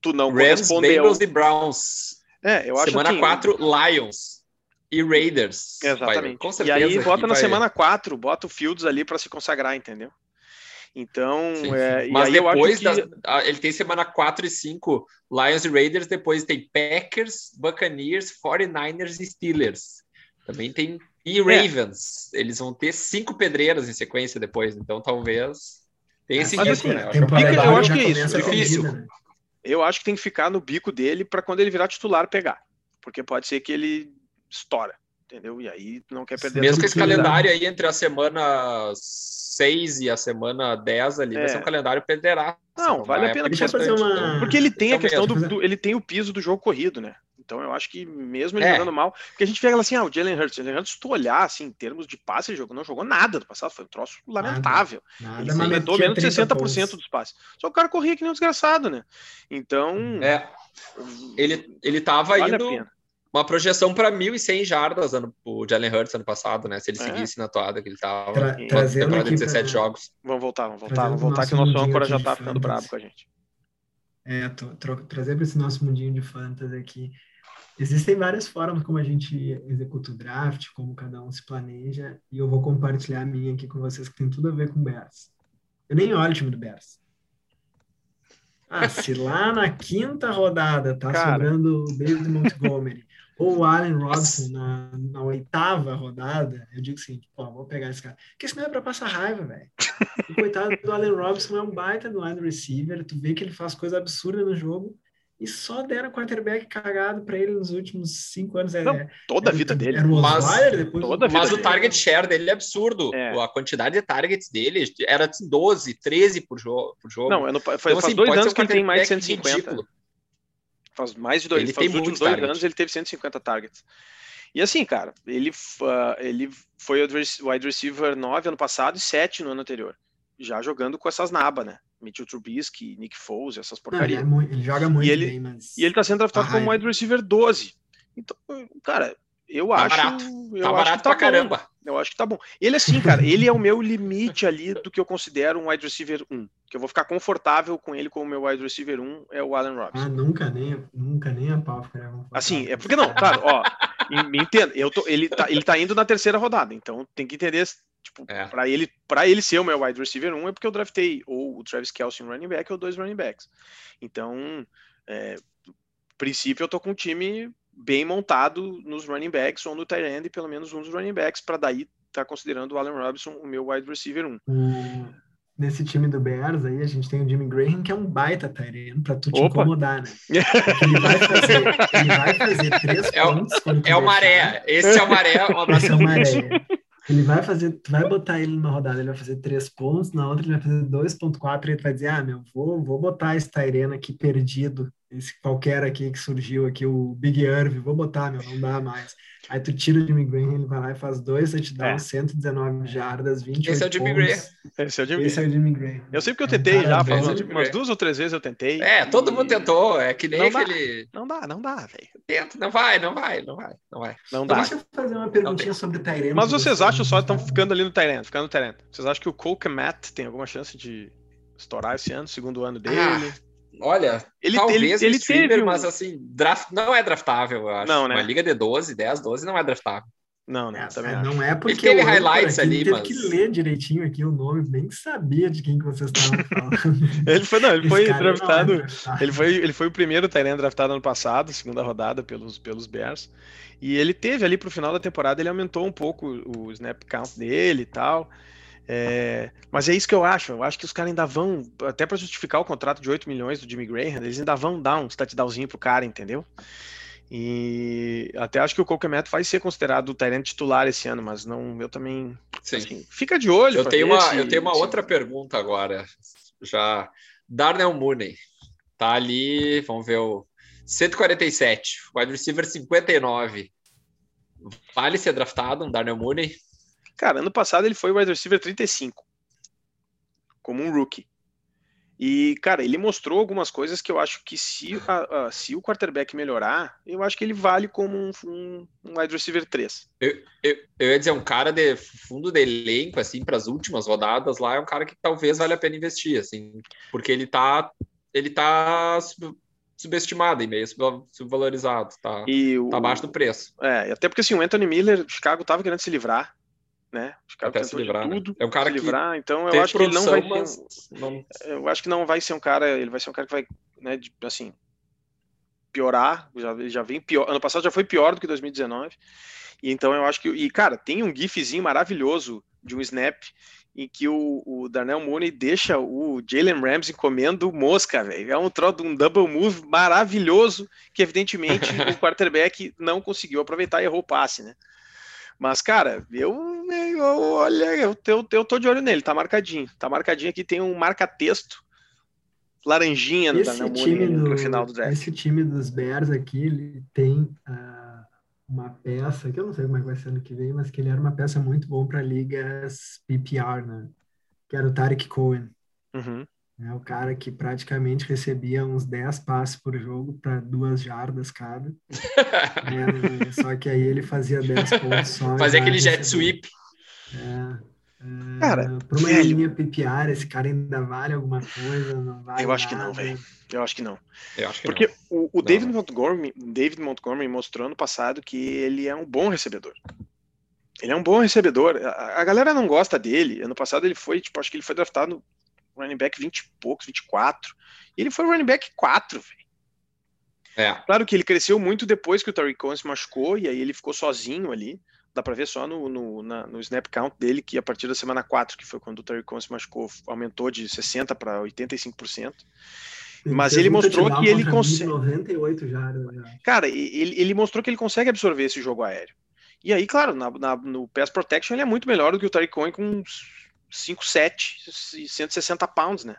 Tu não Rams, correspondeu. Bengals e Browns. É, eu acho semana assim, 4, Lions e Raiders. Exatamente. com e certeza. aí bota na vai- semana 4, bota o Fields ali para se consagrar, entendeu? Então, Sim, é, sim. e Mas aí eu acho depois que das- ele tem semana 4 e 5, Lions e Raiders, depois tem Packers, Buccaneers, 49ers e Steelers. Também tem e É. Ravens. Eles vão ter cinco pedreiras em sequência depois, então talvez tenha esse Mas, risco, assim, né? Eu acho que- eu acho é isso, difícil. corrida, né? eu acho que tem que ficar no bico dele para quando ele virar titular pegar, porque pode ser que ele estoura, entendeu? E aí não quer perder Mesmo que esse calendário aí entre a semana 6 e a semana 10 ali vai É. ser um calendário pedreiraço. Não, vale a pena fazer uma- então- Porque ele tem a Então questão do, do- ele tem o piso do jogo corrido, né? Então eu acho que mesmo ele É. jogando mal, porque a gente pega assim, ah, o Jalen Hurts, Jalen Hurts, se tu olhar assim, em termos de passe, ele jogou, não jogou nada do passado, foi um troço lamentável. Nada, Ele mas completou metia menos de 30 60% pontos. dos passes. Só que o cara corria que nem um desgraçado, né? Então, É, ele, ele tava vale a indo pena. Uma projeção para 1.100 jardas ano, o Jalen Hurts ano passado, né? Se ele É. seguisse na toada que ele tava. Tra- trazendo temporada de aqui 17 pra- jogos. Vamos voltar, vamos voltar, Trazendo vamos voltar que o nosso âncora já de tá ficando bravo com a gente. É, trazer para esse nosso mundinho de fantasy aqui. Existem várias formas como a gente executa o draft, como cada um se planeja, e eu vou compartilhar a minha aqui com vocês, que tem tudo a ver com o Bears. Eu nem olho o time do Bears. Ah, se lá na quinta rodada tá Cara. sobrando o David Montgomery ou o Allen Robinson na, na oitava rodada, eu digo assim, pô, vou pegar esse cara. Porque isso não é pra passar raiva, velho. O coitado do Allen Robinson é um baita do wide receiver, tu vê que ele faz coisa absurda no jogo e só deram quarterback cagado pra ele nos últimos cinco anos. É, Não, Toda a era- vida dele. Era o Mas- Osweiler, depois toda Mas o target share dele é absurdo. É. A quantidade de targets dele era de 12, 13 por jogo. Por jogo. Não, eu não, faz, Então, faz assim, dois anos que ele tem mais de quarterback 150. ridículo. Faz mais de dois, Ele faz tem os últimos muito dois target. anos ele teve 150 targets. E assim, cara, ele, ah, ele foi wide receiver 9 ano passado e 7 no ano anterior. Já jogando com essas nabas, né? Mitchell Trubisky, Nick Foles, essas Não, ele, porcarias. é ele joga muito E ele- bem, mas E ele tá sendo draftado Ah, como é. wide receiver 12. Então, eu eu Tá acho. barato. eu Tá acho barato tá pra bom. caramba. Eu acho que tá bom. Ele, assim, cara, ele é o meu limite ali do que eu considero um wide receiver 1. Que eu vou ficar confortável com ele como meu wide receiver 1 é o Allen Robinson. Ah, nunca nem, nunca nem a pau ficaria confortável. Assim, é porque não, claro, ó, e- me entenda, eu tô, ele, tá, ele tá indo na terceira rodada, então tem que entender, tipo, É. pra ele, pra ele ser o meu wide receiver 1 é porque eu draftei ou o Travis Kelce em running back ou dois running backs. Então, é, princípio eu tô com um time bem montado nos running backs ou no tight end, pelo menos um dos running backs, para daí estar tá considerando o Allen Robinson o meu wide receiver 1. O- Nesse time do Bears aí, a gente tem o Jimmy Graham, que é um baita Tyrene, pra tu te Opa. incomodar, né? Porque ele vai fazer, ele vai fazer três É o- pontos. tu É o deixar. Maré. Esse é o Maré. Um abraço. Esse é o Maré. Ele vai fazer, tu vai botar ele numa rodada, ele vai fazer três pontos, na outra ele vai fazer 2.4 e ele vai dizer, ah, meu, vou, vou botar esse Tyrene aqui perdido, esse qualquer aqui que surgiu aqui, o Big Irv, vou botar, meu, não dá mais. Aí tu tira o Jimmy Graham, ele vai lá e faz dois touchdowns, 119 jardas, 28 Esse é o Jimmy pontos. Graham. Esse é o Jimmy Esse é o Jimmy Graham. Eu sei porque eu É tentei cara já, faz é umas, duas ou três vezes eu tentei. É, todo e mundo tentou. É que nem Não dá. aquele. Não dá, não dá, velho. Tenta, não vai, não vai, não vai, não vai. Não Então, dá. deixa eu fazer uma perguntinha sobre o Tyrene. Mas vocês você- acham só que estão ficando ali no Tyrant, ficando no Tyrant. Vocês acham que o Cole Kmet tem alguma chance de estourar esse ano, segundo ano dele? Ah, Olha, ele, talvez ele, ele, ele streamer, teve um- mas assim, draft não é draftável, eu acho. Não, né? Uma liga de 12, 10, 12 não é draftável. Não, não, É, também é, acho. não é porque teve o âncora highlights aqui ali, teve mas- que ler direitinho aqui o nome, nem sabia de quem que vocês estavam falando. Ele foi, não, ele foi é draftado. draftado. Ele foi, ele foi o primeiro Tyrant draftado ano passado, segunda rodada pelos, pelos Bears. E ele teve ali pro final da temporada, ele aumentou um pouco o snap count dele e tal. É, mas é isso que eu acho. Eu acho que os caras ainda vão, até para justificar o contrato de 8 milhões do Jimmy Graham, eles ainda vão dar um touchdownzinho pro cara, entendeu? E até acho que o Colquemet vai ser considerado o Tyrant titular esse ano, mas não, eu também. Sim. assim, fica de olho. eu, tenho uma, se- eu tenho uma se- outra pergunta agora. Já. Darnell Mooney. Tá ali, vamos ver o 147, wide receiver 59. Vale ser draftado um Darnell Mooney? Cara, ano passado ele foi o wide receiver 35, como um rookie. E, cara, ele mostrou algumas coisas que eu acho que se, a- a- se o quarterback melhorar, eu acho que ele vale como um, um- um wide receiver 3. Eu, eu ia dizer, um cara de fundo de elenco, assim, para as últimas rodadas lá, é um cara que talvez valha a pena investir, assim, porque ele tá, ele tá sub- subestimado e meio sub- subvalorizado, tá, E o, tá abaixo do preço. É, até porque assim, o Anthony Miller, Chicago tava querendo se livrar, né? O Chicago Até se tentou de livrar, né? tudo, É um cara se que livrar, então eu acho que ele não vai ser, não- eu acho que não vai ser um cara, ele vai ser um cara que vai, né, de- assim, piorar, já, já vem pior, ano passado já foi pior do que 2019, e então eu acho que, e cara, tem um gifzinho maravilhoso de um snap em que o, o Darnell Mooney deixa o Jalen Ramsey comendo mosca, velho, é um troço, um double move maravilhoso, que evidentemente o quarterback não conseguiu aproveitar e errou o passe, né, mas, cara, eu, eu olha, eu, eu, eu tô de olho nele, tá marcadinho. Tá marcadinho aqui, tem um marca-texto laranjinha no Esse Darnell time, Mooney no do, final do draft. esse time dos Bears aqui, ele tem ah, uma peça, que eu não sei como é que vai ser ano que vem, mas que ele era uma peça muito bom para ligas PPR, né? Que era o Tarek Cohen. Uhum. É o cara que praticamente recebia uns 10 passes por jogo para duas jardas cada. É, só que aí ele fazia 10 pontos só. fazer já aquele jet recebia. sweep. É, é, Cara, para uma velho. linha PPR, esse cara ainda vale alguma coisa? Não vale Eu acho que não, nada. velho. Eu acho que não. Eu acho que Porque não. o, o Não, David não. Montgomery, David Montgomery mostrou ano passado que ele é um bom recebedor. Ele é um bom recebedor. A, a galera não gosta dele. Ano passado ele foi, tipo, acho que ele foi draftado running back 20 e poucos, 24. E ele foi running back 4, velho. É, Claro que ele cresceu muito depois que o Tariq Cohen se machucou, e aí ele ficou sozinho ali. Dá pra ver só no, no, na- no snap count dele, que a partir da semana 4, que foi quando o Tariq Cohen se machucou, aumentou de 60% para 85%. Mas ele mostrou que ele consegue- 98 jardas. já. Cara, e- ele, ele mostrou que ele consegue absorver esse jogo aéreo. E aí, claro, na, na- no pass protection ele é muito melhor do que o Tariq Cohen com 5'7 e 160 pounds, né?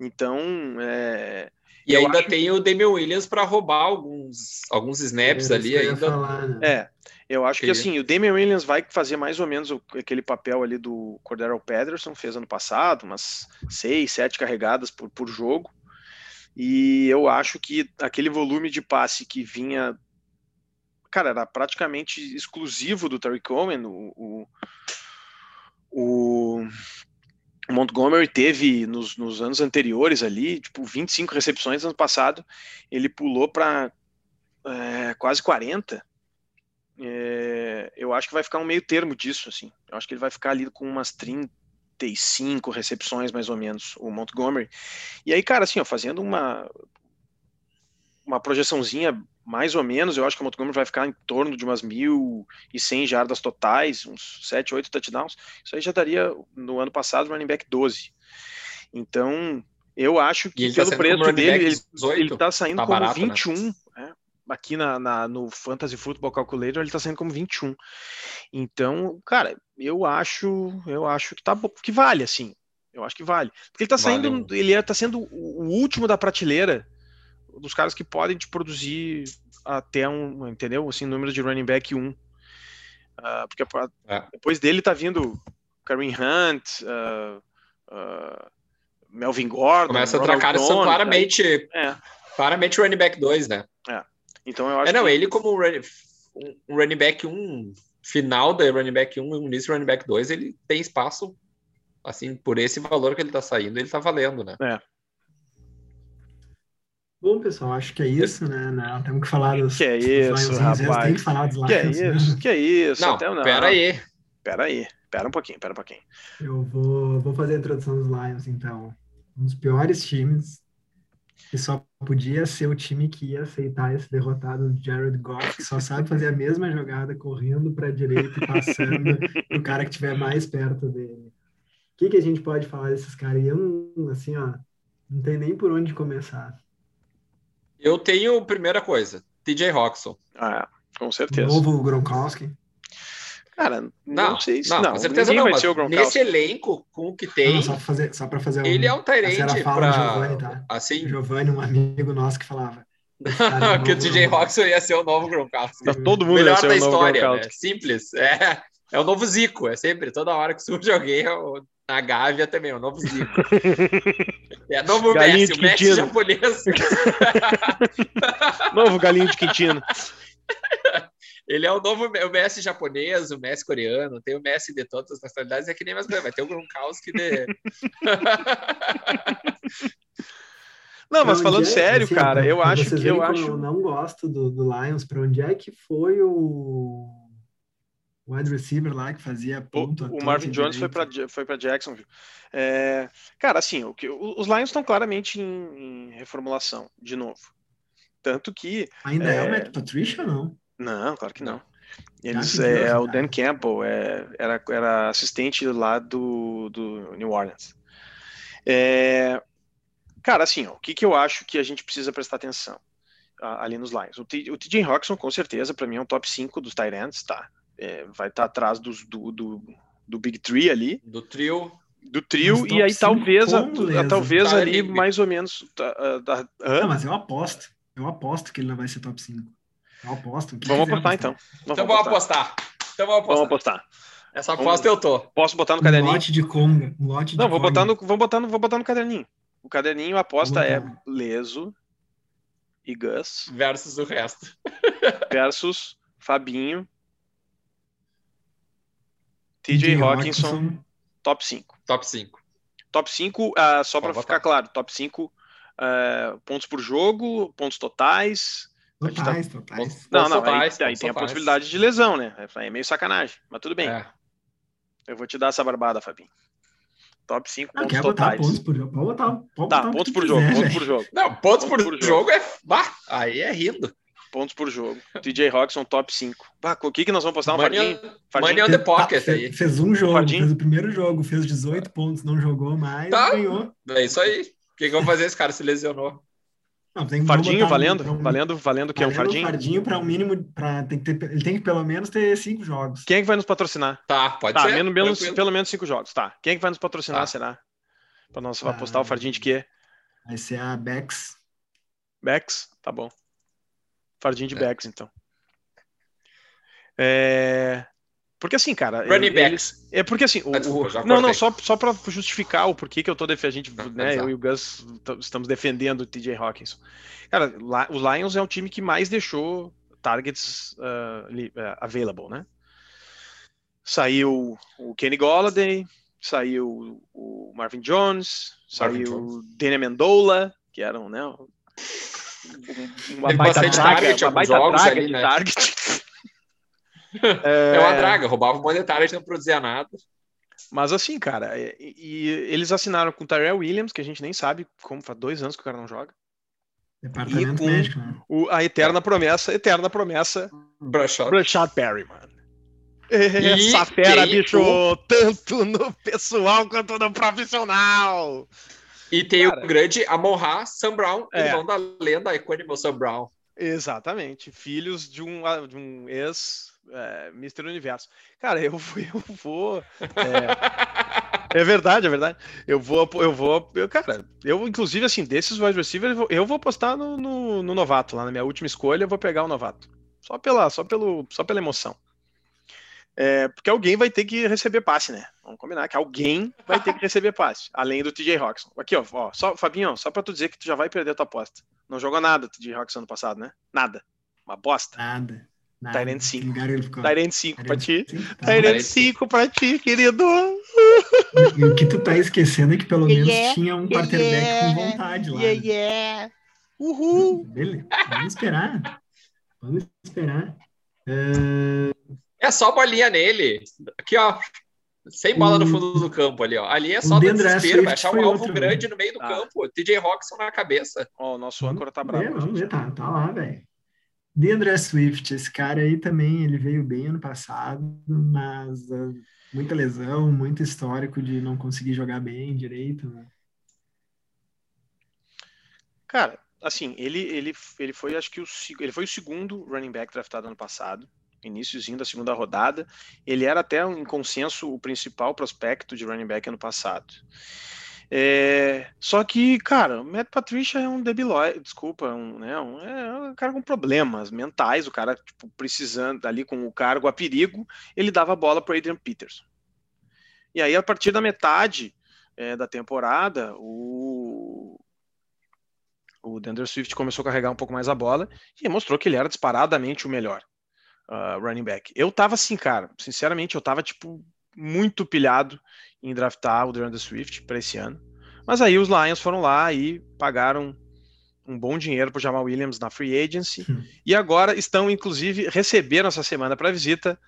Então, é, e ainda acho- tem o Damian Williams para roubar alguns, alguns snaps ali ainda. falar, né? É, eu acho que Que- assim, o Damian Williams vai fazer mais ou menos o- aquele papel ali do Cordero Patterson, fez ano passado, umas seis, sete carregadas por, por jogo. E eu acho que aquele volume de passe que vinha. Cara, era praticamente exclusivo do Terry Cohen. O, o, o Montgomery teve nos, nos anos anteriores ali, tipo, 25 recepções ano passado. Ele pulou para quase 40 é, eu acho que vai ficar um meio termo disso, assim. Eu acho que ele vai ficar ali com umas 35 recepções, mais ou menos, o Montgomery. E aí, cara, assim, ó, fazendo uma uma projeçãozinha mais ou menos, eu acho que o Montgomery vai ficar em torno de umas 1.100 jardas totais, uns 7, 8 touchdowns. Isso aí já daria, no ano passado, running back 12. Então, eu acho que tá pelo preço dele, ele, 18, ele tá saindo tá como barato, né? 21. né? Aqui na, na- no Fantasy Football Calculator, ele tá saindo como 21. Então, cara, eu acho, eu acho que tá que vale, assim. Eu acho que vale. Porque ele tá Vale saindo, um- ele é- tá sendo o último da prateleira dos caras que podem te produzir até um, entendeu? Assim, número de running back 1. Ah, porque É. depois dele tá vindo Kareem Hunt, ah, ah, Melvin Gordon. Começa a tracar, são claramente, É, claramente running back 2, né? então eu acho É, não, que ele como um running, um back 1, final da running back 1 e início do running back 2, ele tem espaço, assim, por esse valor que ele tá saindo, ele tá valendo, né? Bom, pessoal, acho que é isso, né? Não, temos que falar dos. Que é dos isso, Lionzinhos, rapaz. Tem que falar dos que é Lions. né? isso, que é isso. Não, até não. pera aí. Pera aí, pera um pouquinho, pera um pouquinho. Eu vou, vou fazer a introdução dos Lions, então. Um dos piores times, que só podia ser o time que ia aceitar esse derrotado do Jared Goff, que só sabe fazer a mesma jogada correndo para a direita e passando o cara que estiver mais perto dele. O que, que a gente pode falar desses caras? E eu, assim, ó, não tem nem por onde começar. Eu tenho, primeira coisa, TJ Roxon. Ah, com O certeza. novo Gronkowski. Cara, não, Não, sei se não, não. com certeza não, vai mas ser o nesse Gronkowski. elenco, com o que Não, tem, só para fazer, só pra fazer um, ele é um era a Tyrande pra... Giovanni, tá? Assim, Giovanni, um amigo nosso que falava. "Esse cara é que o TJ Gronkowski." Roxon ia ser o novo Gronkowski. Tá todo mundo Melhor vai ser da o novo história, né? Simples. É, é o novo Zico. É sempre, toda hora que surge alguém, é o- na Gávea também, é o novo Zico. É novo Galinha Messi, de o Messi japonês. Novo galinho de Quintino. Ele é o novo o Messi japonês, o Messi coreano, tem o Messi de todas as nacionalidades, é que nem mais vai ter o Gronkowski de... Não, mas falando é- sério, assim, cara, eu acho que eu acho. Eu não gosto do, do Lions. Para onde é que foi o wide receiver lá que fazia ponto? O, o Marvin Jones foi para foi para Jacksonville. É, cara, assim, o que, os Lions estão claramente em, em reformulação, de novo. Tanto que. Ainda é, é- o Matt Patricia ou não? Não, claro que não. Eles, Já pediu, é, o? Dan Campbell é, era, era assistente lá do, do New Orleans. É, cara, assim, ó, o que, que eu acho que a gente precisa prestar atenção a- ali nos Lions? O, T- o TJ Roxon, com certeza, para mim é um top 5 dos Tyrants, tá? É, vai estar atrás dos, do, do, do Big Three ali, do trio. do trio, e aí talvez, a- beleza. talvez Tá ali ali. mais ou menos. tá, da- hã? Não, mas eu aposto. Eu aposto que ele não vai ser top 5. Eu aposto. Vamos apostar então. Então vamos apostar. Então vamos Vamos apostar. apostar. Essa aposta eu tô. Posso botar no Um caderninho? lote de conga. Um lote de Não, vou botar, conga. no, vou, botar no, vou botar no caderninho. O caderninho, a aposta é botar. Leso e Gus Versus o resto. versus Fabinho, TJ Hawkinson, top 5. Top 5. Top 5, ah, só para ficar claro, top 5 ah, pontos por jogo, pontos totais. Totais, totais. Não, Pontos não, totais, aí, aí pontos tem a totais. possibilidade de lesão, né? É meio sacanagem, mas tudo bem. É. Eu vou te dar essa barbada, Fabinho. Top 5 Ah, pontos totais. pontos por jogo? Pode botar, pode Tá, pontos por jogo, quiser, pontos velho. por jogo. Não, pontos por, por jogo. é. Bah, aí é rindo. Pontos por jogo. TJ Roxon, top 5. Bah, o que, que nós vamos postar? Um Money fardinho? on, Fardinho? money on the pocket Tá, aí. fez, fez um jogo, Fardinho? fez o primeiro jogo, fez 18 pontos, não jogou mais, Tá. ganhou. É isso aí. O que, que eu vou fazer? Esse cara se lesionou. Não, tem Fardinho botar um- valendo? pra um- Valendo, valendo o que é um fardinho? fardinho para um mínimo, para tem que ter, ele tem que pelo menos ter cinco jogos. Quem é que vai nos patrocinar? Tá, pode Tá, ser. menos, menos, pelo menos 5 jogos. Tá. Quem é que vai nos patrocinar, Tá. será? Pra nós Ah. apostar o fardinho de quê? Vai ser a Bex. Bex? Tá bom. Fardinho de É. Então. É... Porque assim, cara. Running backs. É porque assim. o- Ah, desculpa, o- Não, não, só, só para justificar o porquê que eu tô defendendo. A gente, Não, né, exato. eu e o Gus estamos defendendo o TJ Hawkinson. Cara, lá- o Lions é o time que mais deixou targets ah, available, né? Saiu o Kenny Golladay, saiu o Marvin Jones, Marvin saiu Jones. o Daniel Mendola, que eram, né? Um- Uma baita bastante draga, target, uma alguns jogos draga ali, de né? target. É uma draga, roubava monetária e não produzia nada. Mas assim, cara, e, e eles assinaram com o Tyrell Williams, que a gente nem sabe como faz dois anos que o cara não joga. Departamento E com- médico, né? O, a eterna promessa, eterna promessa. Brashad Perry, mano. Essa fera, tem bicho, o- tanto no pessoal quanto no profissional. E tem Cara. o grande Amon-Ra Sam Brown, É. irmão da lenda Equanimal Sam Brown. Exatamente, filhos de um, de um ex é, Mr. Universo. Cara, eu vou, eu vou. É, é verdade, é verdade. Eu vou, eu vou, eu, cara, eu inclusive assim desses wide receivers, eu vou, eu vou apostar no, no, no novato lá na minha última escolha, eu vou pegar o novato, só pela, só pelo, só pela emoção. É, porque alguém vai ter que receber passe, né? Vamos combinar que alguém vai ter que receber passe, além do TJ Hawkinson. Aqui, ó, ó só, Fabinho, só pra tu dizer que tu já vai perder a tua aposta. Não jogou nada, TJ Hawkinson ano passado, né? Nada. Uma bosta. Nada. nada. Tyrant Que cinco. lugar ele ficou? Tyrant 5 pra ti. cinco, tá. Tyrant Tyrant 5 pra ti, querido. O que tu tá esquecendo é que pelo menos Yeah, tinha um yeah, quarterback yeah, com vontade lá. Yeah, né? yeah. Uhul. Beleza. Vamos esperar. Vamos esperar. É só bolinha nele. Aqui, ó. Sem bola no O- fundo do campo ali, ó. Ali é o só do DeAndre desespero, vai Swift achar um alvo outro, grande no meio do Ah. campo. TJ Roxon na cabeça. Ó, o nosso âncora tá bravo. vamos ver, tá, tá lá, velho. DeAndre Swift, esse cara aí também, ele veio bem ano passado, mas ah, muita lesão, muito histórico de não conseguir jogar bem direito. né? Cara, assim, ele, ele, ele foi, acho que o, ele foi o segundo running back draftado ano passado, iníciozinho da segunda rodada. Ele era até, em consenso, o principal prospecto de running back ano passado. É, só que, cara, o Matt Patricia é um debilóide, desculpa, um, né, um, é um cara com problemas mentais, o cara, tipo, precisando, ali com o cargo a perigo, ele dava a bola para Adrian Peterson. E aí, a partir da metade é, da temporada, o, o Swift começou a carregar um pouco mais a bola e mostrou que ele era disparadamente o melhor uh, running back. Eu tava assim, cara, sinceramente, eu tava tipo muito pilhado em draftar o Deandre Swift para esse ano. Mas aí os Lions foram lá e pagaram um bom dinheiro pro Jamal Williams na free agency Hum. e agora estão inclusive receberam essa semana para visita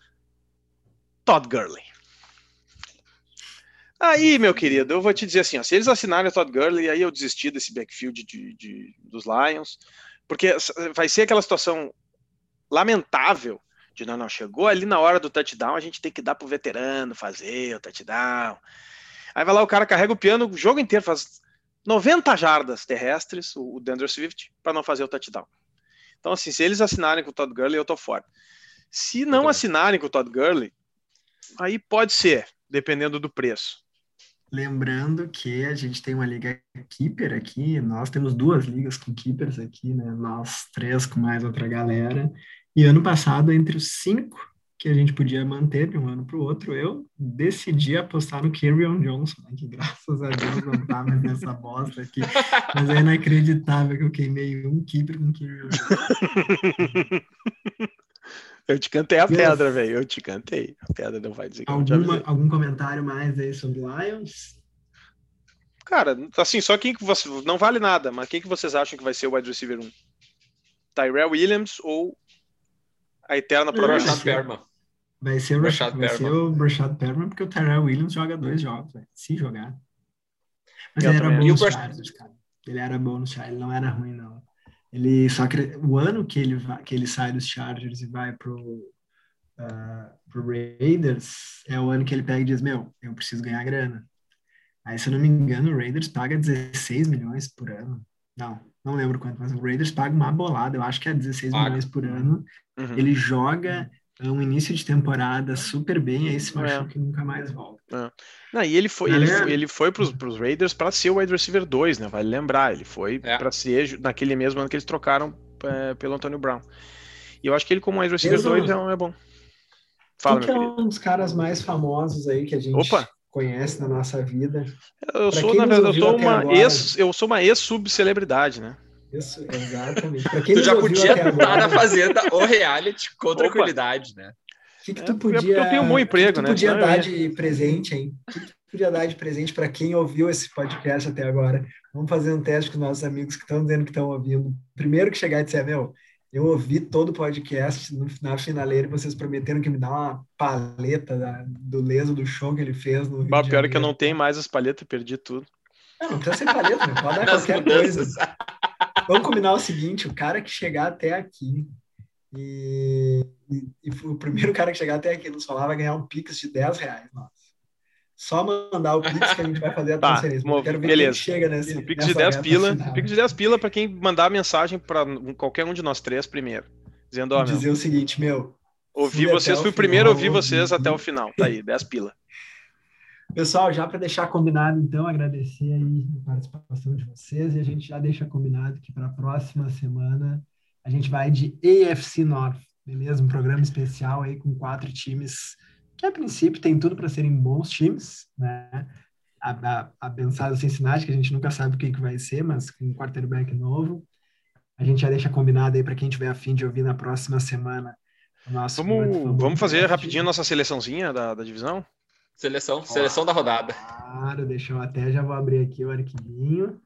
Todd Gurley. Aí, meu querido, eu vou te dizer assim, ó, se eles assinarem o Todd Gurley, aí eu desisti desse backfield de, de- dos Lions, porque vai ser aquela situação lamentável de não, não, chegou ali na hora do touchdown, a gente tem que dar pro veterano fazer o touchdown. Aí vai lá, o cara carrega o piano o jogo inteiro, faz 90 jardas terrestres, o, o Swift, para não fazer o touchdown. Então, assim, se eles assinarem com o Todd Gurley, eu tô fora. Se não assinarem com o Todd Gurley, aí pode ser, dependendo do preço. Lembrando que a gente tem uma liga keeper aqui, nós temos duas ligas com keepers aqui, né? Nós três com mais outra galera. E ano passado, entre os cinco que a gente podia manter de um ano para o outro, eu decidi apostar no Kerryon Johnson, né? que graças a Deus não tá mais nessa bosta aqui. Mas é inacreditável que eu queimei um keeper com Kerryon Johnson. Eu te cantei a Yes. pedra, velho. Eu te cantei. A pedra não vai dizer que eu Alguma, avisei. algum comentário mais aí sobre Lions? Cara, assim, só quem que você. Não vale nada, mas quem que vocês acham que vai ser o wide receiver 1? Tyrell Williams ou a eterna promessa? Rashad. Perman. Vai ser o Rashad vai ser o Rashad Perriman, porque o Tyrell Williams joga dois jogos, velho, se jogar. Mas Eu ele era bom nos E o Rash- Chargers, cara. Ele era bom nos Chargers, ele não era ruim, não. Ele só cre... o ano que ele, vai, que ele sai dos Chargers e vai pro, ah, pro Raiders é o ano que ele pega e diz, meu, eu preciso ganhar grana. Aí, se eu não me engano, o Raiders paga 16 milhões por ano. Não, não lembro quanto, mas o Raiders paga uma bolada, eu acho que é 16 Paga. milhões por ano. Uhum. Ele joga um início de temporada super bem, aí se É. machuca e nunca mais volta. Não, e ele foi, ele Galera. foi, ele foi pros, pros Raiders para ser o wide receiver 2, né? Vale lembrar, ele foi É. para ser naquele mesmo ano que eles trocaram é, pelo Antônio Brown. E eu acho que ele, como wide receiver Mesmo- 2, é, um- é bom. Fala, Quem que é um dos caras mais famosos aí que a gente Opa. conhece na nossa vida? Eu pra sou, na verdade, eu uma agora- ex, eu sou uma ex-subcelebridade, né? Isso, exatamente. Pra quem Tu já podia estar agora, na fazenda ou reality com Opa. tranquilidade, né? o que, que É, tu podia, eu tenho um bom o que emprego, que tu né? podia eu dar de presente, hein? O que, que tu podia dar de presente para quem ouviu esse podcast até agora? Vamos fazer um teste com os nossos amigos que estão dizendo que estão ouvindo. Primeiro que chegar e disser, meu, eu ouvi todo o podcast no- na finaleira e vocês prometeram que me dá uma paleta da- do leso do show que ele fez no Rio Bah, de pior é que eu não tenho mais as palhetas, perdi tudo. Não, não precisa ser paleta, né? pode dar Nas qualquer coisa. Vamos combinar o seguinte: o cara que chegar até aqui e, e, e o primeiro cara que chegar até aqui nos falar vai ganhar um Pix de 10 reais. Nossa. Só mandar o Pix que a gente vai fazer a Tá, transferência. Eu quero ver beleza. quem chega nesse. Um pix de 10 reta pila. final. Um pix de 10 pila pra quem mandar a mensagem pra qualquer um de nós três primeiro. Dizendo, ó, meu, Dizer o seguinte, meu. ouvi vocês, fui o primeiro ouvir vocês até o final. Tá aí, 10 pila. Pessoal, já para deixar combinado, então, agradecer aí a participação de vocês e a gente já deixa combinado que para a próxima semana a gente vai de AFC North, beleza? Um programa especial aí com quatro times que a princípio tem tudo para serem bons times, né? A, a, a Cincinnati, que a gente nunca sabe o que, que vai ser, mas com um quarterback novo. A gente já deixa combinado aí para quem tiver afim de ouvir na próxima semana. nosso Vamos, vamos fazer rapidinho a nossa seleçãozinha da, da divisão? Seleção, seleção da rodada. Claro, deixa eu até já vou abrir aqui o arquivinho.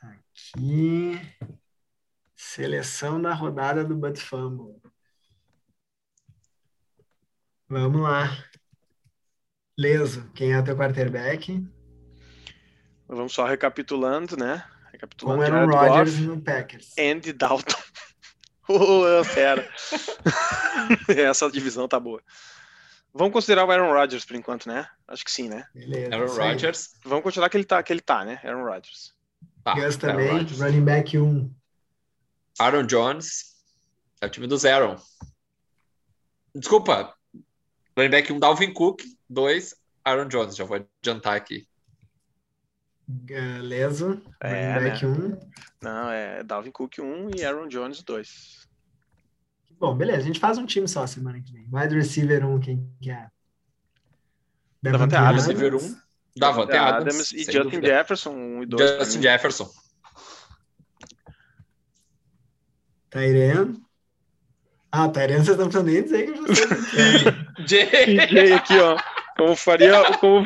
Aqui. Seleção da rodada do Butt Fumble. Vamos lá. Leso, quem é o teu quarterback? Vamos só recapitulando, né? Recapitulando. Com Aaron Jared Rodgers no Packers. Andy Dalton. É fera. Essa divisão tá boa. Vamos considerar o Aaron Rodgers por enquanto, né? Acho que sim, né? Beleza. Aaron. Rodgers. Vamos continuar que ele tá, que ele tá, né? Aaron Rodgers. Tá, Gus Aaron também, Rodgers. running back 1. Aaron Jones. É o time dos Aaron. Desculpa. Running back 1, Dalvin Cook. 2, Aaron Jones. Já vou adiantar aqui. Leso, É, back 1. Não, é Dalvin Cook 1 e Aaron Jones 2. Bom, beleza, a gente faz um time só semana que vem. Wide receiver 1, quem que é? Davante Adams. Receiver 1. Davante Adams. e sem Justin dúvida. Jefferson 1 e 2. Justin Jefferson. Tyrion. Ah, Tyrion, vocês não precisam nem dizer que eu já sei quem que é. Aqui, ó. Como faria, como,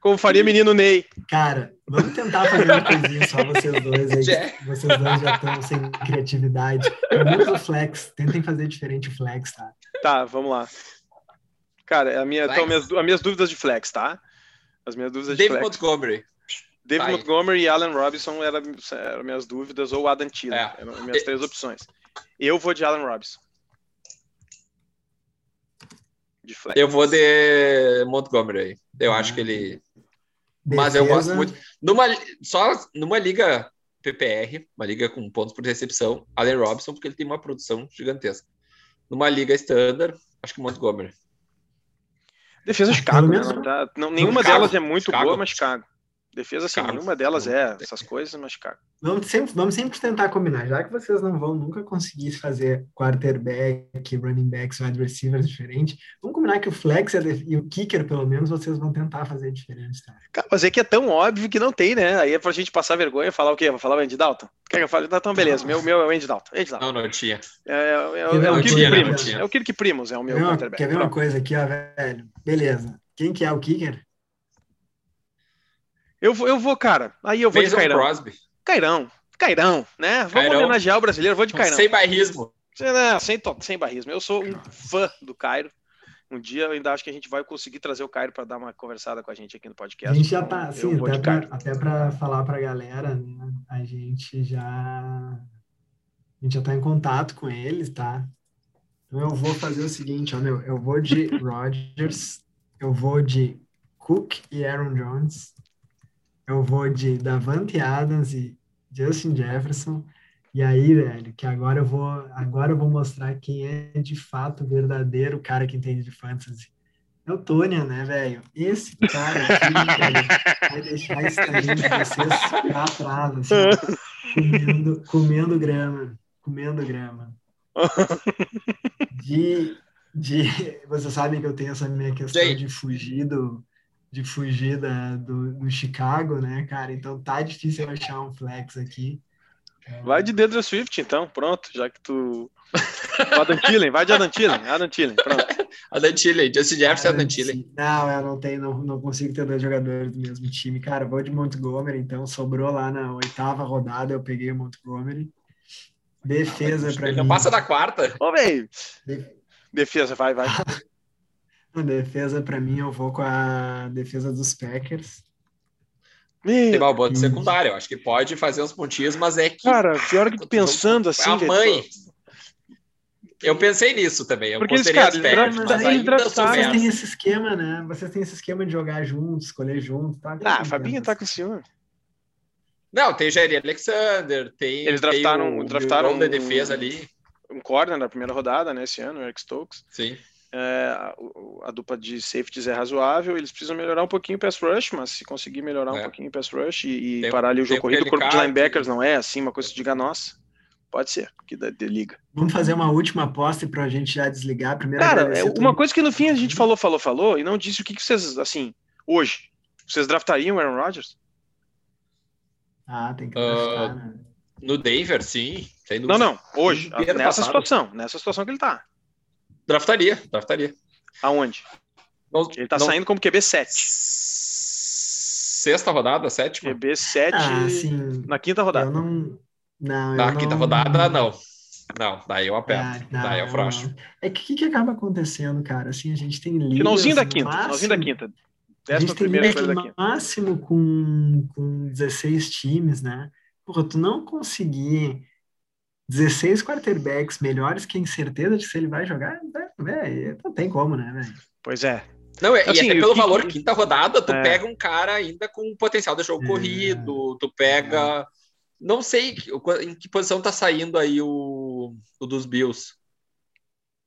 como faria menino Ney. Cara, vamos tentar fazer uma coisinha só vocês dois aí. Já. que Vocês dois já estão sem criatividade. Menos o flex. Tentem fazer diferente o flex, tá? Tá, vamos lá. Cara, a minha, Flex. então, minhas, as minhas dúvidas de flex, tá? As minhas dúvidas de David flex. Montgomery. David tá aí. Montgomery e Allen Robinson eram, eram minhas dúvidas, ou Adam Thielen. É. Eram minhas três opções. Eu vou de Allen Robinson. De flex. Eu vou de Montgomery aí. Eu acho que ele. Mas eu Defesa, gosto muito. Numa, só numa liga PPR, uma liga com pontos por recepção, Allen Robinson, porque ele tem uma produção gigantesca. Numa liga standard, acho que Montgomery. Defesa Chicago, né? tá- não- nenhuma Chicago. delas é muito Chicago. boa, mas Chicago. Defesa, assim, Chicago. nenhuma delas é essas coisas, mas Chicago. Vamos sempre, vamos sempre tentar combinar, já que vocês não vão nunca conseguir fazer quarterback, running backs, wide receivers diferentes. Vamos combinar que o flex e o kicker, pelo menos, vocês vão tentar fazer diferente, tá? Cara, mas é que é tão óbvio que não tem, né? Aí é pra gente passar vergonha e falar o quê? Vou falar o Andy Dalton? Quer que eu fale? Então, beleza, meu, meu é o Andy Dalton. Andy Dalton. Não, não tinha. É, é, é, é, o Kirk coisa, Primos. né? É o Kirk Primos, é o meu Quer ver, uma, quarterback. quer ver uma coisa aqui, ó, velho? Beleza. Quem que é o kicker? Eu vou, eu vou, cara. Aí eu vou de Mason Cairão. Crosby. Cairão. Cairão, né? Vamos Cairão. homenagear o brasileiro, eu vou de Cairão. Sem bairrismo. Sem, não, sem, sem barrismo. Eu sou um fã do Cairo. Um dia eu ainda acho que a gente vai conseguir trazer o Cairo para dar uma conversada com a gente aqui no podcast. A gente já tá, vou até de pra falar pra galera, né? A gente já. A gente já tá em contato com eles, tá? Então eu vou fazer o seguinte, ó, meu. Eu vou de Rodgers, eu vou de Cook e Aaron Jones, eu vou de Davante Adams e Justin Jefferson. E aí, velho, que agora eu vou, agora eu vou mostrar quem é de fato o verdadeiro cara que entende de fantasy. É o Tônia, né, velho? Esse cara aqui, velho, vai deixar esse talinho de vocês pra trás, assim, comendo, comendo grama, comendo grama. De, de, vocês sabem que eu tenho essa minha questão de fugir do, de fugir da, do, do Chicago, né, cara? Então tá difícil achar um flex aqui. Vai de Dedra Swift, então, pronto, já que tu. O Adam Thielen, vai de Adam Thielen, Adam Thielen, pronto. Adam Thielen. Justin Jefferson e Adam Ah, Thielen. Não, eu não tenho, não, não consigo ter dois jogadores do mesmo time. Cara, vou de Montgomery, então sobrou lá na oitava rodada, eu peguei o Montgomery. Defesa para Ele mim. não passa da quarta. Ô, velho. De- Defesa, vai, vai. A defesa, para mim, eu vou com a defesa dos Packers. Tem uma boa de secundária, eu acho que pode fazer uns pontinhos, mas é que. cara, pior que pensando assim, a mãe. Eu pensei nisso também. Eu Porque eles, cara, Packers, draftaram- mas eles ainda draftaram- Vocês têm esse esquema, né? Vocês têm esse esquema de jogar junto, escolher junto, tá? Ah, a Fabinha tá com ciúme. Não, tem Jair Alexander, tem. Eles tem draftaram- o, draftaram o da um- defesa ali. Um corner na primeira rodada, né, esse ano, o Eric Stokes. Sim. É, a, a dupla de safeties é razoável, eles precisam melhorar um pouquinho o pass rush, mas se conseguir melhorar um É. pouquinho o pass rush e, e Tem- parar ali o jogo corrido, o corpo de linebackers que- não é assim, uma coisa que diga, nossa, pode ser, que da de liga. Vamos fazer uma última aposta e pra gente já desligar. Primeiro, Cara, é uma coisa que no fim a gente falou, falou, falou, e não disse o que, que vocês, assim, hoje, vocês draftariam o Aaron Rodgers? Ah, tem que Ah, draftar, né? No Denver, sim. Não, não, hoje, nessa passado. situação, nessa situação que ele tá. Draftaria, draftaria. Aonde? Não- Ele tá não- saindo como QB 7. Sexta rodada, sétima? QB 7 Ah, sim. na quinta Eu rodada. não. Não, Na eu quinta não- rodada, não. Não, daí eu Ah, aperto. não, daí eu frouxo. É que o que, que acaba acontecendo, cara? Assim, a gente tem ligas, Finalzinho da quinta, finalzinho da máximo- quinta. A Décima gente tem primeira coisa da quinta. máximo com, com 16 times, né? Porra, tu não conseguir 16 quarterbacks melhores que a certeza de se ele vai jogar, velho, não tem como, né, velho? Pois é. Não, e Assim, até pelo que- valor, quinta rodada, tu É. pega um cara ainda com potencial de jogo É. corrido, tu pega. Não sei em que posição tá saindo aí o, o dos Bills.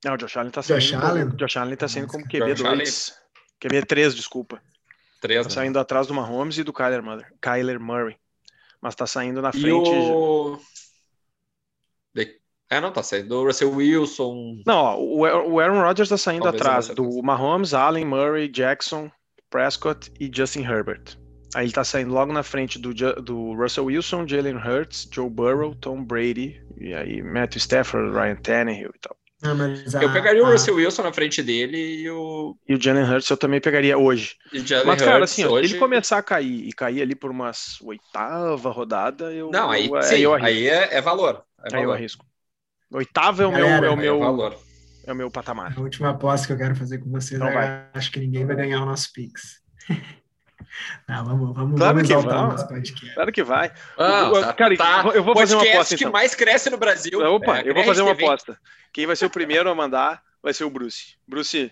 Não, o Josh Allen tá Josh saindo. Allen? Como, Josh Allen tá saindo como Josh QB2. QB3, desculpa. Três, Tá né? saindo atrás do Mahomes e do Kyler Murray. Kyler Murray. Mas tá saindo na E frente. o. É, não, tá saindo o Russell Wilson. Não, ó, o o Aaron Rodgers tá saindo Talvez atrás eu do. Mahomes, Allen, Murray, Jackson, Prescott e Justin Herbert. Aí ele tá saindo logo na frente do, do Russell Wilson, Jalen Hurts, Joe Burrow, Tom Brady, e aí Matthew Stafford, Ryan Tannehill e tal. Não, mas a- Eu pegaria o a- Russell Wilson na frente dele e o, E o Jalen Hurts eu também pegaria hoje. e o Mas, cara, Hurts assim, hoje. ele começar a cair e cair ali por umas oitava rodada, eu, Não, aí, eu, sim, eu arrisco. aí é, é valor. É Aí eu valor. arrisco. Oitava é o meu, Galera, é o é meu, valor. é o meu patamar. A última aposta que eu quero fazer com vocês, Então vai. acho que ninguém vai ganhar o nosso Pix. Não, vamos, vamos, Claro vamos que vai. nosso podcast. Claro que vai. Ah, Eu- tá- cara, tá. eu vou fazer uma Podcast aposta, que então. mais cresce no Brasil. Opa, É, eu vou fazer uma aposta. Quem vai ser o primeiro a mandar vai ser o Bruce. Bruce,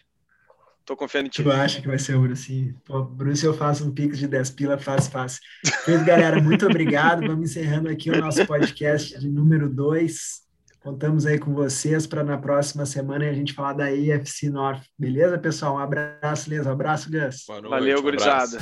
tô confiando em ti. Tu acha que vai ser o Bruce? Pô, Bruce, eu faço um Pix de 10 pila, fácil, fácil. Pois, galera, muito obrigado. Vamos encerrando aqui o nosso podcast de número 2. Contamos aí com vocês para na próxima semana a gente falar da AFC North. Beleza, pessoal? Um abraço, Leza. Um abraço, Gus. Boa noite, Valeu, um gurizada.